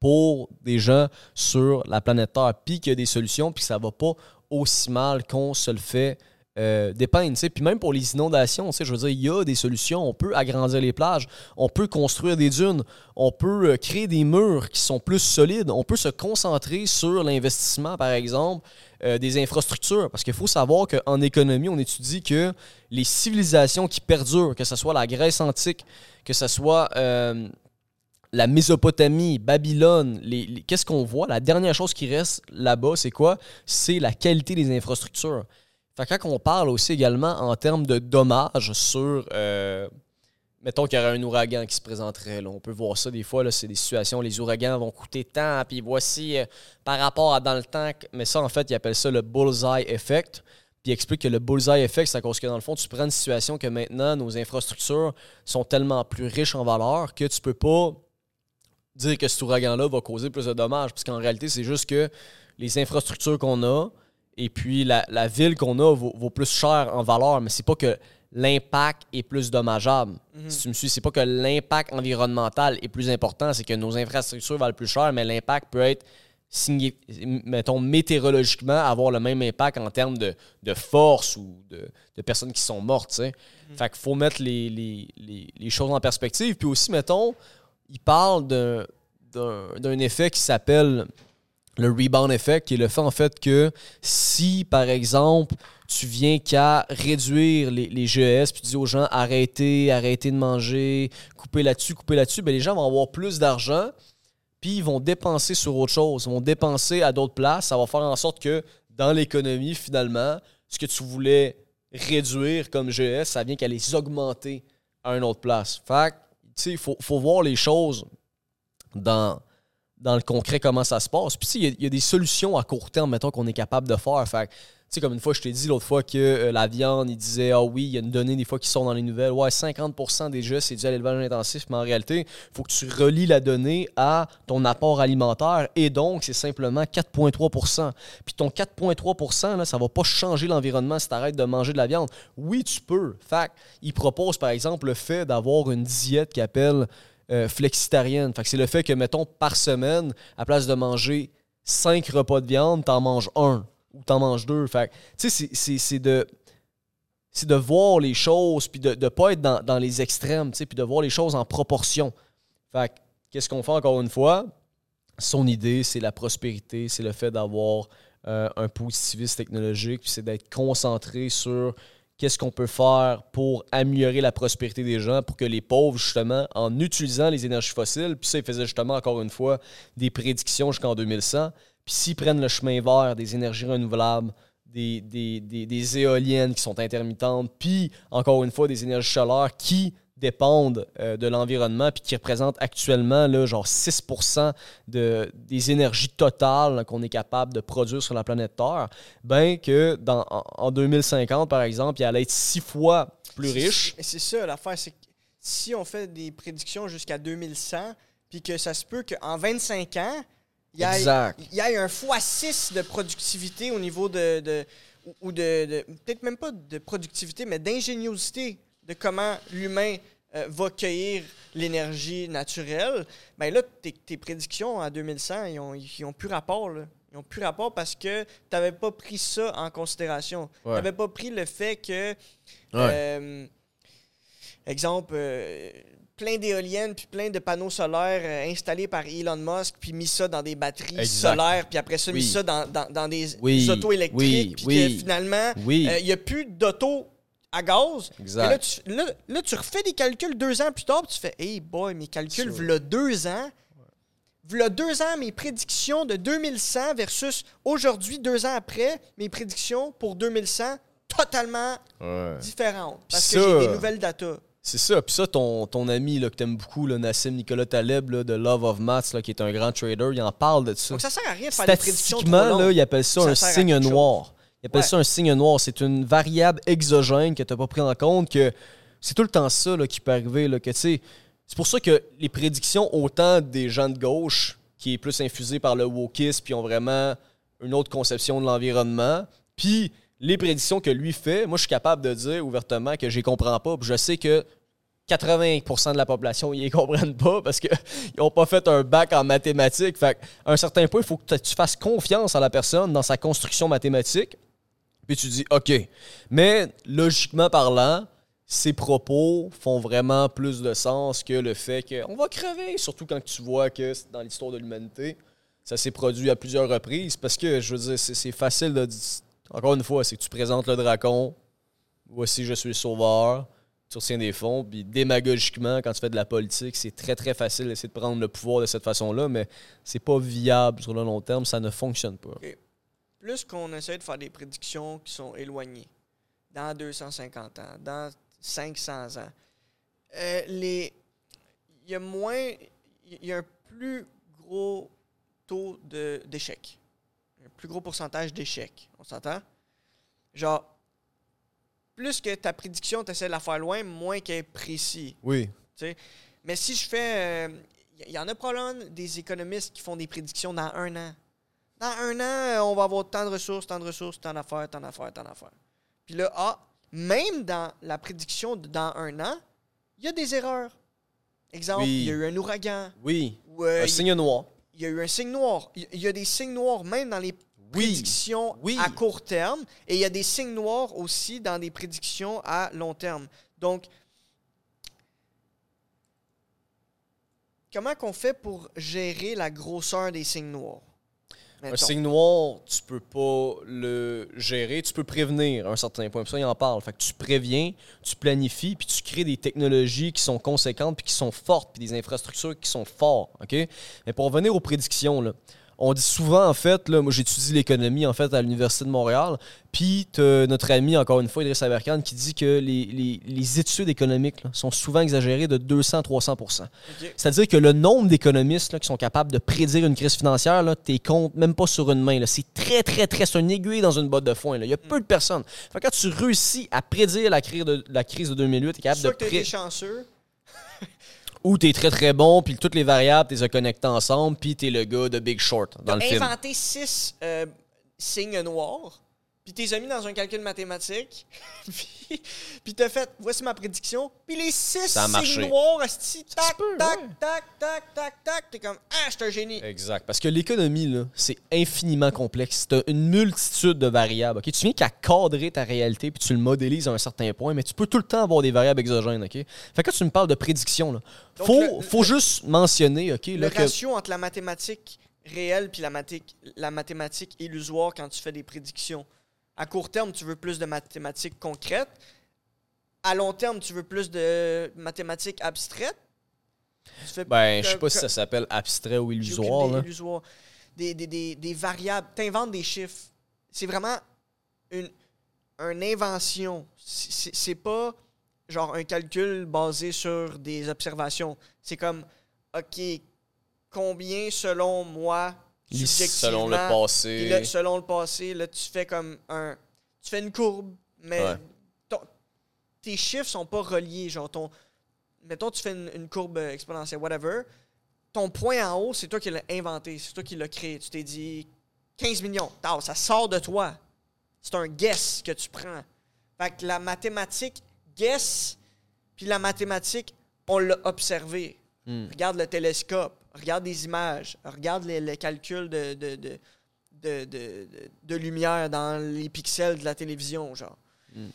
pour des gens sur la planète Terre, puis qu'il y a des solutions, puis que ça va pas aussi mal qu'on se le fait euh, dépeindre. Puis même pour les inondations, je veux dire, il y a des solutions. On peut agrandir les plages, on peut construire des dunes, on peut euh, créer des murs qui sont plus solides, on peut se concentrer sur l'investissement, par exemple, euh, des infrastructures. Parce qu'il faut savoir qu'en économie, on étudie que les civilisations qui perdurent, que ce soit la Grèce antique, que ce soit la Mésopotamie, Babylone, qu'est-ce qu'on voit? La dernière chose qui reste là-bas, c'est quoi? C'est la qualité des infrastructures. Fait quand on parle aussi également en termes de dommages sur. Euh, mettons qu'il y aurait un ouragan qui se présenterait. On peut voir ça des fois. C'est des situations où les ouragans vont coûter tant. Puis voici euh, par rapport à dans le temps. Mais ça, en fait, ils appellent ça le bullseye effect. Puis ils expliquent que le bullseye effect, c'est à cause que dans le fond, tu prends une situation que maintenant, nos infrastructures sont tellement plus riches en valeur que tu peux pas dire que cet ouragan-là va causer plus de dommages. Parce qu'en réalité, c'est juste que les infrastructures qu'on a, et puis la, ville qu'on a vaut, plus cher en valeur, mais c'est pas que l'impact est plus dommageable. Mhm. Si tu me suis, c'est pas que l'impact environnemental est plus important, c'est que nos infrastructures valent plus cher, mais l'impact peut être mettons, météorologiquement, avoir le même impact en termes de, force ou de, personnes qui sont mortes. Mhm. Fait qu'il faut mettre les, les, choses en perspective. Puis aussi, mettons, il parle d'un effet qui s'appelle le rebound effect, qui est le fait en fait que si, par exemple, tu viens qu'à réduire les, les GES, puis tu dis aux gens arrêtez, arrêtez de manger, coupez là-dessus, coupez là-dessus, ben, les gens vont avoir plus d'argent, puis ils vont dépenser sur autre chose, ils vont dépenser à d'autres places. Ça va faire en sorte que dans l'économie, finalement, ce que tu voulais réduire comme GES, ça vient qu'à les augmenter à une autre place. Fait tu sais, il faut, faut voir les choses dans dans le concret comment ça se passe. Puis, il y, a des solutions à court terme, mettons, qu'on est capable de faire. Fait tu sais, comme une fois, je t'ai dit l'autre fois que euh, la viande, il disait, ah oui, il y a une donnée des fois qui sort dans les nouvelles. Ouais, 50% des jeux, c'est dû à l'élevage intensif, mais en réalité, il faut que tu relis la donnée à ton apport alimentaire et donc, c'est simplement 4,3% Puis ton 4,3 là, ça va pas changer l'environnement si tu arrêtes de manger de la viande. Oui, tu peux. Fait il propose, par exemple, le fait d'avoir une diète qui appelle euh, flexitarienne. Fait c'est le fait que, mettons, par semaine, à place de manger cinq repas de viande, t'en manges un ou t'en manges deux. Fait tu sais, c'est de. c'est de voir les choses, puis de ne pas être dans, dans les extrêmes, puis de voir les choses en proportion. Fait que, qu'est-ce qu'on fait encore une fois? Son idée, c'est la prospérité, c'est le fait d'avoir euh, un positivisme technologique, puis c'est d'être concentré sur qu'est-ce qu'on peut faire pour améliorer la prospérité des gens, pour que les pauvres, justement, en utilisant les énergies fossiles, puis ça, il faisait justement, encore une fois, des prédictions jusqu'en 2100, puis s'ils prennent le chemin vert des énergies renouvelables, des éoliennes qui sont intermittentes, puis, encore une fois, des énergies solaires qui dépendent euh, de l'environnement puis qui représentent actuellement là, genre 6 de, des énergies totales qu'on est capable de produire sur la planète Terre, ben que dans, en, 2050, par exemple, il allait être six fois plus riche. C'est ça l'affaire, c'est que si on fait des prédictions jusqu'à 2100, puis que ça se peut qu'en 25 ans, il y, ait, il y ait un x6 de productivité au niveau de, de ou de, peut-être même pas de productivité, mais d'ingéniosité de comment l'humain euh, va cueillir l'énergie naturelle, ben là, tes, prédictions en 2100, ils ont, ils ont plus rapport. Là. Ils n'ont plus rapport parce que tu n'avais pas pris ça en considération. Tu n'avais pas pris le fait que, euh, exemple, euh, plein d'éoliennes puis plein de panneaux solaires installés par Elon Musk puis mis ça dans des batteries solaires puis après ça mis ça dans, dans, des autos électriques puis finalement il n'y a plus d'auto à gaz. Exact. Là tu, refais des calculs deux ans plus tard, puis tu fais Hey boy, mes calculs, voilà deux ans. Voilà deux ans, mes prédictions de 2100 versus aujourd'hui, deux ans après, mes prédictions pour 2100, totalement différentes. Parce que j'ai des nouvelles datas. C'est ça. Puis ça, ton, ton ami là, que t'aimes beaucoup, là, Nassim Nicolas Taleb là, de Love of Maths, là, qui est un grand trader, il en parle de ça. Donc ça sert à rien de faire des prédictions trop là, il appelle ça, un signe noir. Il appelle ça un signe noir. C'est une variable exogène que tu n'as pas pris en compte, que c'est tout le temps ça là, qui peut arriver. Là, que, c'est pour ça que les prédictions, autant des gens de gauche, qui est plus infusé par le wokisme, puis ont vraiment une autre conception de l'environnement, puis les prédictions que lui fait, moi, je suis capable de dire ouvertement que je les comprends pas. je sais que 80% de la population, ils les comprennent pas parce qu'ils n'ont pas fait un bac en mathématiques. Fait à un certain point, il faut que tu fasses confiance à la personne dans sa construction mathématique. Puis tu dis, OK. Mais logiquement parlant, ces propos font vraiment plus de sens que le fait qu'on va crever, surtout quand tu vois que dans l'histoire de l'humanité, ça s'est produit à plusieurs reprises. Parce que, je veux dire, c'est facile de dire. Encore une fois, c'est que tu présentes le dracon, voici je suis le sauveur, tu retiens des fonds, puis démagogiquement, quand tu fais de la politique, c'est très très facile d'essayer de prendre le pouvoir de cette façon-là, mais c'est pas viable sur le long terme, ça ne fonctionne pas plus qu'on essaie de faire des prédictions qui sont éloignées, dans 250 ans, dans 500 ans, euh, les, il y a moins, il y a un plus gros taux d'échec, un plus gros pourcentage d'échecs. On s'entend? Genre, plus que ta prédiction, tu essaies de la faire loin, moins qu'elle est précis. Oui. Mais si je fais. Il euh, y en a probablement des économistes qui font des prédictions dans un an dans un an, euh, on va avoir tant de ressources, tant de ressources, tant d'affaires, tant d'affaires, tant d'affaires. Puis là, ah, même dans la prédiction de dans un an, il y a des erreurs. Exemple, il y a eu un ouragan. Oui. Euh, un signe noir. Il y a eu un signe noir. Il y a des signes noirs même dans les prédictions à court terme. Et il y a des signes noirs aussi dans des prédictions à long terme. Donc, comment qu'on fait pour gérer la grosseur des signes noirs? Un signe noir, tu peux pas le gérer. Tu peux prévenir à un certain point. ça, il en parle. Fait que tu préviens, tu planifies, puis tu crées des technologies qui sont conséquentes, puis qui sont fortes, puis des infrastructures qui sont fortes. OK? Mais pour revenir aux prédictions, là, on dit souvent, en fait, là, moi j'étudie l'économie en fait à l'Université de Montréal, puis notre ami, encore une fois, Idriss Aberkan, qui dit que les, études économiques sont souvent exagérées de 200-300% C'est-à-dire que le nombre d'économistes qui sont capables de prédire une crise financière, tu comptes même pas sur une main. C'est très, très, très... C'est un aiguille dans une botte de foin. Il y a peu de personnes. Fait quand tu réussis à prédire la crise de, la crise de 2008, tu es capable de... Que chanceux ou t'es très très bon, puis toutes les variables, t'es connectées ensemble, puis t'es le gars de Big Short dans le film. inventé six euh, signes noirs, puis t'es mis dans un calcul mathématique, puis, puis t'as fait, voici ma prédiction, puis les six signes noirs, tac, peut, tac, ouais. tac, tac, tac, tac, t'es comme, ah, je suis un génie. Exact. Parce que l'économie, là, c'est infiniment complexe. Tu une multitude de variables. ok? Tu viens qu'à cadrer ta réalité puis tu le modélises à un certain point, mais tu peux tout le temps avoir des variables exogènes. ok? Fait que quand tu me parles de prédiction, là, Donc, faut, le- faut juste mentionner ok, Le là, que ratio entre la mathématique réelle puis la, mathé- la mathématique illusoire quand tu fais des prédictions. À court terme, tu veux plus de mathématiques concrètes. À long terme, tu veux plus de mathématiques abstraites. Tu Ben, je sais pas si ça s'appelle abstrait ou illusoire. idée, là. illusoire. Des, des, des, des variables. Tu inventes des chiffres. C'est vraiment une, une invention. C'est pas genre un calcul basé sur des observations. C'est comme, OK, combien selon moi, Selon le passé. là, selon le passé, là, tu fais comme un. Tu fais une courbe, mais Ouais. ton- tes chiffres sont pas reliés. Genre, ton. Mettons, tu fais une, une courbe exponentielle, whatever. Ton point en haut, c'est toi qui l'as inventé. C'est toi qui l'as créé. Tu t'es dit 15 millions. Ça sort de toi. C'est un guess que tu prends. Fait que la mathématique guess, puis la mathématique, on l'a observé. Hmm. Regarde le télescope, regarde des images, regarde les, les calculs de, de, de, de, de- de- de lumière dans les pixels de la télévision, genre. Mm.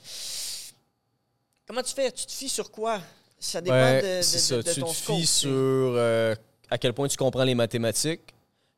Comment tu fais? Tu te fies sur quoi? Ça dépend Ouais, de, de- ça. de tu ton te fies sur euh, à quel point tu comprends les mathématiques,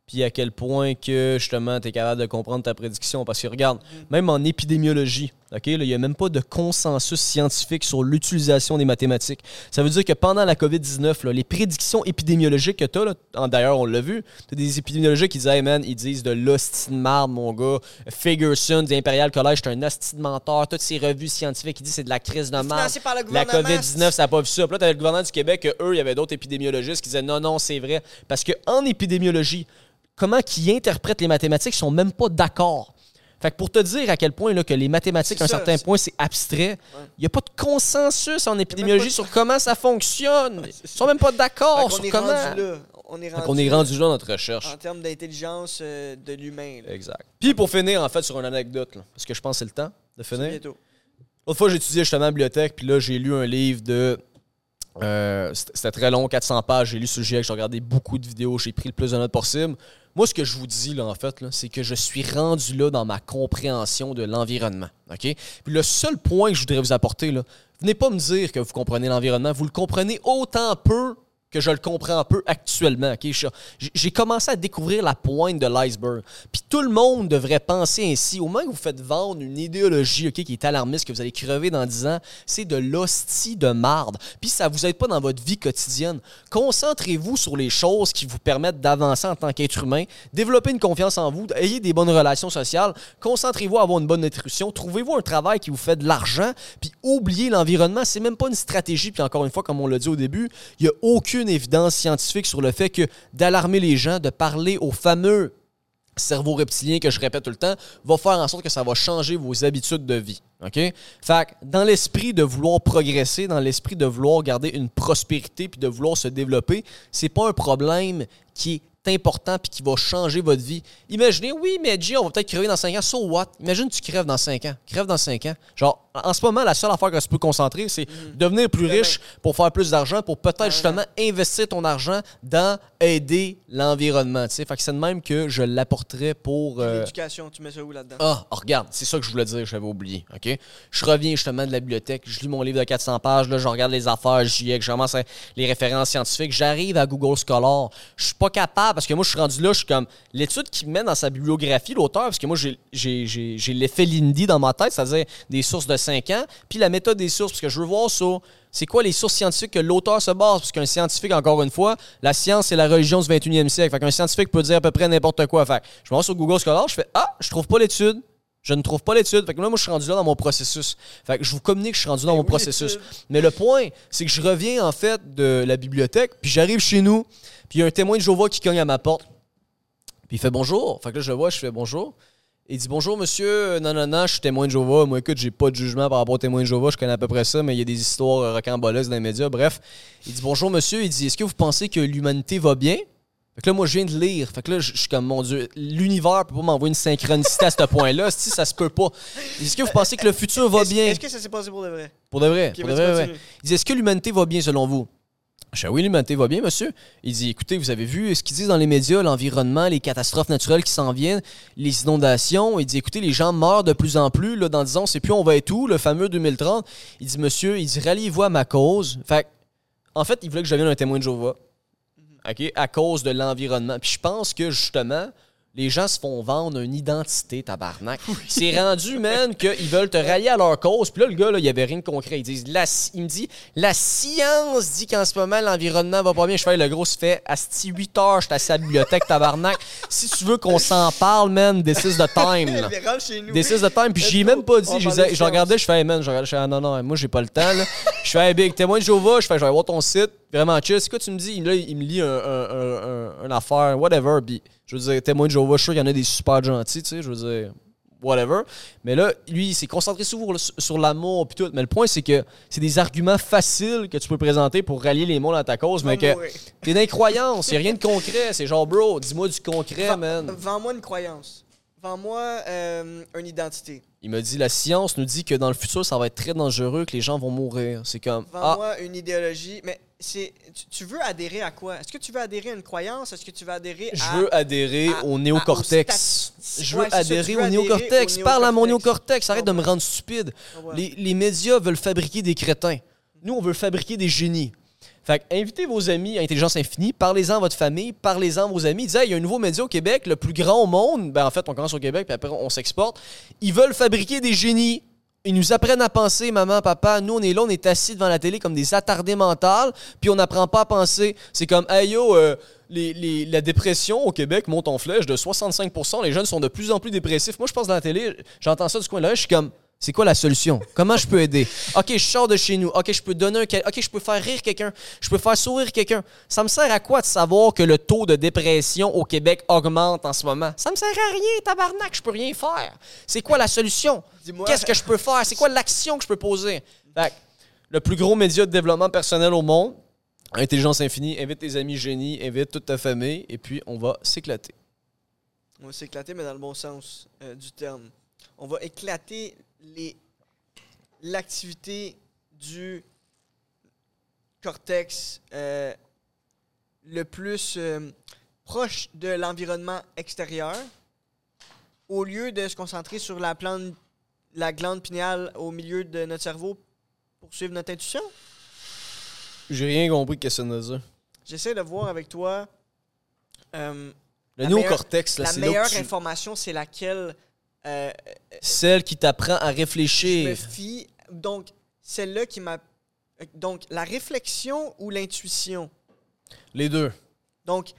puis à quel point que justement tu es capable de comprendre ta prédiction. Parce que regarde, Mm. même en épidémiologie, ok, là, il n'y a même pas de consensus scientifique sur l'utilisation des mathématiques. Ça veut dire que pendant la COVID-19, là, les prédictions épidémiologiques que tu as, d'ailleurs, on l'a vu, tu as des épidémiologistes qui disent, hey man, ils disent de l'hostie de marde, mon gars. Ferguson du Imperial College, c'est un hostie de menteur. Toutes ces revues scientifiques, ils disent c'est de la crise de marde. Financé par le La gouvernement. COVID-19, ça n'a pas vu ça. Puis là, t'avais le gouvernement du Québec, eux, il y avait d'autres épidémiologistes qui disaient non, non, c'est vrai. Parce qu'en épidémiologie, comment qu'ils interprètent les mathématiques, ils sont même pas d'accord. Fait que pour te dire à quel point là, que les mathématiques, à un ça, certain point, c'est abstrait, il n'y a pas de consensus en épidémiologie de- sur comment ça fonctionne. Ils sont même pas d'accord sur est comment. rendu là. On est rendu, qu'on est rendu là dans notre recherche. en termes d'intelligence euh, de l'humain. Exact. Puis pour finir, en fait, sur une anecdote, là, parce que je pense que c'est le temps de finir. bientôt. L'autre fois, j'étudiais justement la bibliothèque, puis là, j'ai lu un livre de. euh, c'était c'était très long, 400 pages. J'ai lu ce sujet, j'ai regardé beaucoup de vidéos, j'ai pris le plus de notes possible. Moi, ce que je vous dis, là, en fait, c'est que je suis rendu là dans ma compréhension de l'environnement. Puis le seul point que je voudrais vous apporter, là, venez pas me dire que vous comprenez l'environnement. Vous le comprenez autant peu que je le comprends un peu actuellement. ok? Je- J'ai commencé à découvrir la pointe de l'iceberg. Puis tout le monde devrait penser ainsi. Au moment que vous faites vendre une idéologie qui est alarmiste, que vous allez crever dans 10 ans, c'est de l'hostie de marde. Puis ça vous aide pas dans votre vie quotidienne. Concentrez-vous sur les choses qui vous permettent d'avancer en tant qu'être humain. Développez une confiance en vous. Ayez des bonnes relations sociales. Concentrez-vous à avoir une bonne nutrition. Trouvez-vous un travail qui vous fait de l'argent. Puis oubliez l'environnement. C'est même pas une stratégie. Puis encore une fois, comme on l'a dit au début, il n'y a aucune évidence scientifique sur le fait que d'alarmer les gens, de parler aux fameux cerveau reptilien que je répète tout le temps, va faire en sorte que ça va changer vos habitudes de vie. OK? Fait que dans l'esprit de vouloir progresser, dans l'esprit de vouloir garder une prospérité puis de vouloir se développer, c'est pas un problème qui est important puis qui va changer votre vie. Imaginez, oui, mais G, on va peut-être crever dans 5 ans. So what? Imagine tu crèves dans 5 ans. Crève dans 5 ans. Genre, en ce moment, la seule affaire que tu peux concentrer, c'est devenir plus riche pour faire plus d'argent, pour peut-être justement investir ton argent dans aider l'environnement. tu sais. Fait que c'est de même que je l'apporterais pour. euh, L'éducation, tu mets ça où là-dedans? ah, oh, regarde, c'est ça que je voulais dire, j'avais oublié, OK? Je reviens justement de la bibliothèque, je lis mon livre de 400 pages, là, je regarde les affaires, j'y ai, je commence à- les références scientifiques, j'arrive à Google Scholar, je suis pas capable, parce que moi, je suis rendu là, je suis comme, l'étude qui met dans sa bibliographie, l'auteur, parce que moi, j'ai- j'ai j'ai- j'ai l'effet Lindy dans ma tête, c'est-à-dire des sources de 5 ans, puis la méthode des sources, parce que je veux voir ça, c'est quoi les sources scientifiques que l'auteur se base, parce qu'un scientifique, encore une fois, la science, c'est la religion du 21e siècle, fait qu'un scientifique peut dire à peu près n'importe quoi, fait je me rends sur Google Scholar, je fais, ah, je trouve pas l'étude, je ne trouve pas l'étude. Fait que là, moi, je suis rendu là dans mon processus. Fait que je vous communique que je suis rendu dans mon oui, processus. Mais le point, c'est que je reviens, en fait, de la bibliothèque, puis j'arrive chez nous, puis il y a un témoin de Jéhovah qui cogne à ma porte. Puis il fait bonjour. Fait que là, je le vois, je fais bonjour. Il dit bonjour, monsieur. Non, non, non, je suis témoin de Jéhovah. Moi, écoute, j'ai pas de jugement par rapport au témoin de Jéhovah. Je connais à peu près ça, mais il y a des histoires euh, rocambolesques dans les médias. Bref, il dit bonjour, monsieur. Il dit est-ce que vous pensez que l'humanité va bien? Fait que là, moi, je viens de lire. Fait que là, je suis comme, mon Dieu, l'univers peut pas m'envoyer une synchronicité à ce point-là. Si ça se peut pas. Est-ce que vous pensez que le futur va bien? Est-ce que ça s'est passé pour de vrai? Pour de vrai. Pour de vrai, ouais. Il dit Est-ce que l'humanité va bien selon vous? Je dis Oui, l'humanité va bien, monsieur? Il dit Écoutez, vous avez vu ce qu'ils disent dans les médias, l'environnement, les catastrophes naturelles qui s'en viennent, les inondations? Il dit Écoutez, les gens meurent de plus en plus. Là, dans 10 ans, c'est plus on va être où, le fameux 2030. Il dit Monsieur, il dit Ralliez-vous à ma cause. Fait en fait, il voulait que je devienne un témoin de Jéhovah. OK, à cause de l'environnement. Puis je pense que justement, les gens se font vendre une identité, tabarnak. C'est rendu, man, qu'ils veulent te rallier à leur cause. Puis là, le gars, là, il n'y avait rien de concret. Ils disent, la, il me dit, la science dit qu'en ce moment, l'environnement va pas bien. Je fais, le gros, ça fait, asti 8 heures, je suis assis à la bibliothèque, tabarnak. Si tu veux qu'on s'en parle, man, this is the time. là. Il. This is the time. Puis Let's j'y ai go. même pas dit. Je, disais- regardais, je fais, hey, man, je regardais, je fais, ah, non, non, moi, j'ai pas le temps, là. je fais, hey, big, témoin de Jéhovah. Je fais, je vais voir ton site. Vraiment chill. C'est quoi tu me dis? Là, il me lit un, un, un, un- une affaire, whatever. Puis, je veux dire, témoin de Jéhovah, je suis sûr qu'il y en a des super gentils, tu sais. Je veux dire, whatever. Mais là, lui, il s'est concentré sur, sur l'amour, puis tout. Mais le point, c'est que c'est des arguments faciles que tu peux présenter pour rallier les mondes à ta cause, mais que mourir. t'es d'incroyance. Il a rien de concret. C'est genre, bro, dis-moi du concret, man. Vends-moi une croyance. Vends-moi euh, une identité. Il m'a dit la science nous dit que dans le futur, ça va être très dangereux, que les gens vont mourir. C'est comme ah, Vends-moi une idéologie. Mais c'est, tu, veux adhérer à quoi? Est-ce que tu veux adhérer à une croyance? Est-ce que tu veux adhérer je à... veux adhérer à- au néocortex. Je veux Ouais, c'est ça, adhérer au néocortex. Parle à mon néocortex. Arrête de me Ouais. rendre stupide. Ouais. Les, les médias veulent fabriquer des crétins. Nous, on veut fabriquer des génies. Fait invitez vos amis à Intelligence Infinie, parlez-en à votre famille, parlez-en à vos amis. Disez, Hey, il y a un nouveau média au Québec, le plus grand au monde. Ben, en fait, on commence au Québec, puis après, on s'exporte. Ils veulent fabriquer des génies. Ils nous apprennent à penser, maman, papa. Nous, on est là, on est assis devant la télé comme des attardés mentales, puis on n'apprend pas à penser. C'est comme, hey euh, les- la dépression au Québec monte en flèche de 65% Les jeunes sont de plus en plus dépressifs. Moi, je pense dans la télé, j'entends ça du coin-là, je suis comme, c'est quoi la solution? Comment je peux aider? OK, je sors de chez nous. OK, je peux donner un... quel- OK, je peux faire rire quelqu'un. Je peux faire sourire quelqu'un. Ça me sert à quoi de savoir que le taux de dépression au Québec augmente en ce moment? Ça me sert à rien, tabarnak. Je peux rien faire. C'est quoi la solution? Dis-moi. Qu'est-ce que je peux faire? C'est quoi l'action que je peux poser? Fait le plus gros média de développement personnel au monde, Intelligence Infinie, invite tes amis génies, invite toute ta famille, et puis on va s'éclater. On va s'éclater, mais dans le bon sens euh, du terme. On va éclater l'activité du cortex euh, le plus euh, proche de l'environnement extérieur au lieu de se concentrer sur la, plante, la glande pinéale au milieu de notre cerveau pour suivre notre intuition? J'ai rien compris de ce que ça. J'essaie de voir avec toi euh, Le néocortex, là, la meilleure tu- information, c'est laquelle euh, Celle qui t'apprend à je me réfléchir. fie. Donc, celle-là qui m'a. Donc, la réflexion ou l'intuition? Les deux. Donc,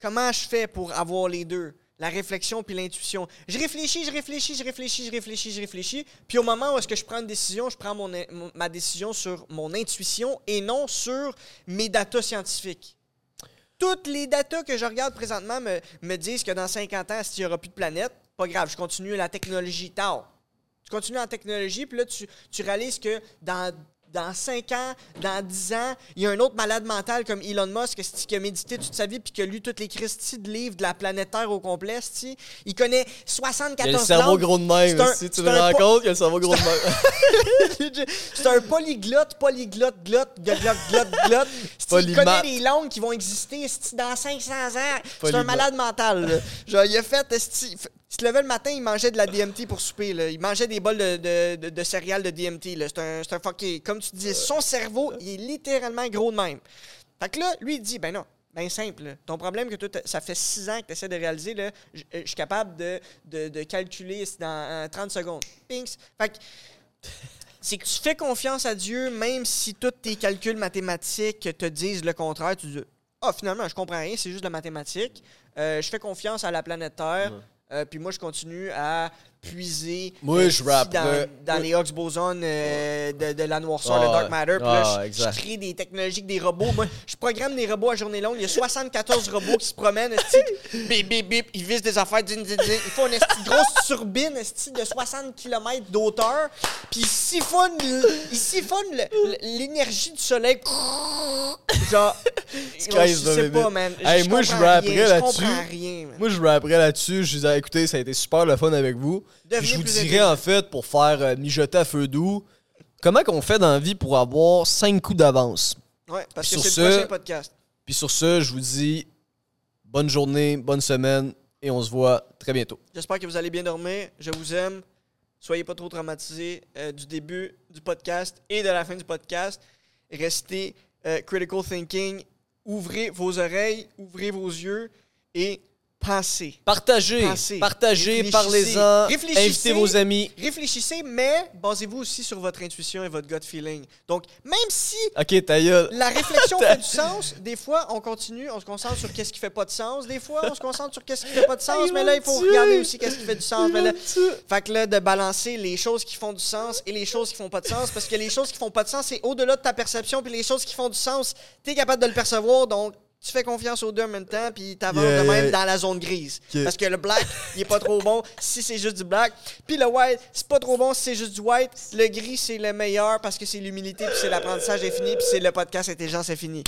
comment je fais pour avoir les deux? La réflexion puis l'intuition. Je réfléchis, je réfléchis, je réfléchis, je réfléchis, je réfléchis. Puis au moment où est-ce que je prends une décision, je prends mon, ma décision sur mon intuition et non sur mes datas scientifiques. Toutes les datas que je regarde présentement me, me disent que dans 50 ans, s'il n'y aura plus de planète, pas grave, je continue la technologie tard. Tu continues en technologie, puis là, tu, tu réalises que dans, dans 5 ans, dans 10 ans, il y a un autre malade mental comme Elon Musk qui a médité toute sa vie puis qui a lu toutes les Christie de livres de la planète Terre au complet. Il connaît Il y a 74 le cerveau gros de même. Un- si tu te rends compte, il y a le cerveau gros de même. C'est un polyglotte, polyglotte, glotte, glotte, glotte, glotte. Il connaît les langues qui vont exister dans 500 ans. C'est un malade mental. Genre, il a fait. Il se levait le matin, il mangeait de la DMT pour souper. Il mangeait des bols de, de, céréales de DMT. C'est un, un fucké. Comme tu dis, son cerveau, il est littéralement gros de même. Fait que là, lui, il dit ben non. Ben simple. Ton problème que toi, ça fait 6 ans que tu essaies de réaliser, euh, je suis capable de, calculer dans euh, 30 secondes. Pinks. Fait que c'est que tu fais confiance à Dieu, même si tous tes calculs mathématiques te disent le contraire. Tu dis Ah, finalement, je comprends rien, c'est juste de la mathématique. Euh, je fais confiance à la planète Terre. Euh, puis moi, je continue à puiser Moi, euh, je rapperais- dans, les Higgs bosons euh, de, de la noirceur, le Ah, dark matter. Puis là, ah, je- crée des technologies, des robots. Moi, je programme des robots à journée longue. Il y a 74 robots qui se promènent. Bip, bip, bip. Ils visent des affaires. Din, din, din. Ils font une grosse turbine de 60 km d'auteur. Puis ils siphonnent, ils l'énergie du soleil. Genre, je sais pas, man. Hey, moi, je rapperais là-dessus. Moi, je rapperais là-dessus. Je disais, écoutez, ça a été super le fun avec vous. Devenez je vous dirais, en fait, pour faire euh, mijoter à feu doux, comment qu'on fait dans la vie pour avoir 5 coups d'avance? Ouais, parce que Sur c'est ce- le prochain podcast. Puis sur ce, je vous dis bonne journée, bonne semaine et on se voit très bientôt. J'espère que vous allez bien dormir. Je vous aime. Soyez pas trop traumatisés euh, du début du podcast et de la fin du podcast. Restez euh, critical thinking. Ouvrez vos oreilles, ouvrez vos yeux et pensez. Partagez, Pensez. partagez, parlez-en, invitez vos amis. Réfléchissez, mais basez-vous aussi sur votre intuition et votre gut feeling. Donc, même si Ok, ta gueule. la réflexion fait du sens. Des fois, on continue, on se concentre sur qu'est-ce qui fait pas de sens. Des fois, on se concentre sur qu'est-ce qui fait pas de sens. Mais là, il faut regarder aussi qu'est-ce qui fait du sens. Mais là, fait que là, de balancer les choses qui font du sens et les choses qui font pas de sens, parce que les choses qui font pas de sens, c'est au-delà de ta perception, puis les choses qui font du sens, t'es capable de le percevoir, donc tu fais confiance aux deux en même temps, puis t'avances Yeah, de même yeah. dans la zone grise. Parce que le black, il est pas trop bon si c'est juste du black, puis le white, c'est pas trop bon si c'est juste du white. Le gris, c'est le meilleur parce que c'est l'humilité, puis c'est l'apprentissage infini, puis c'est le podcast intelligence infini.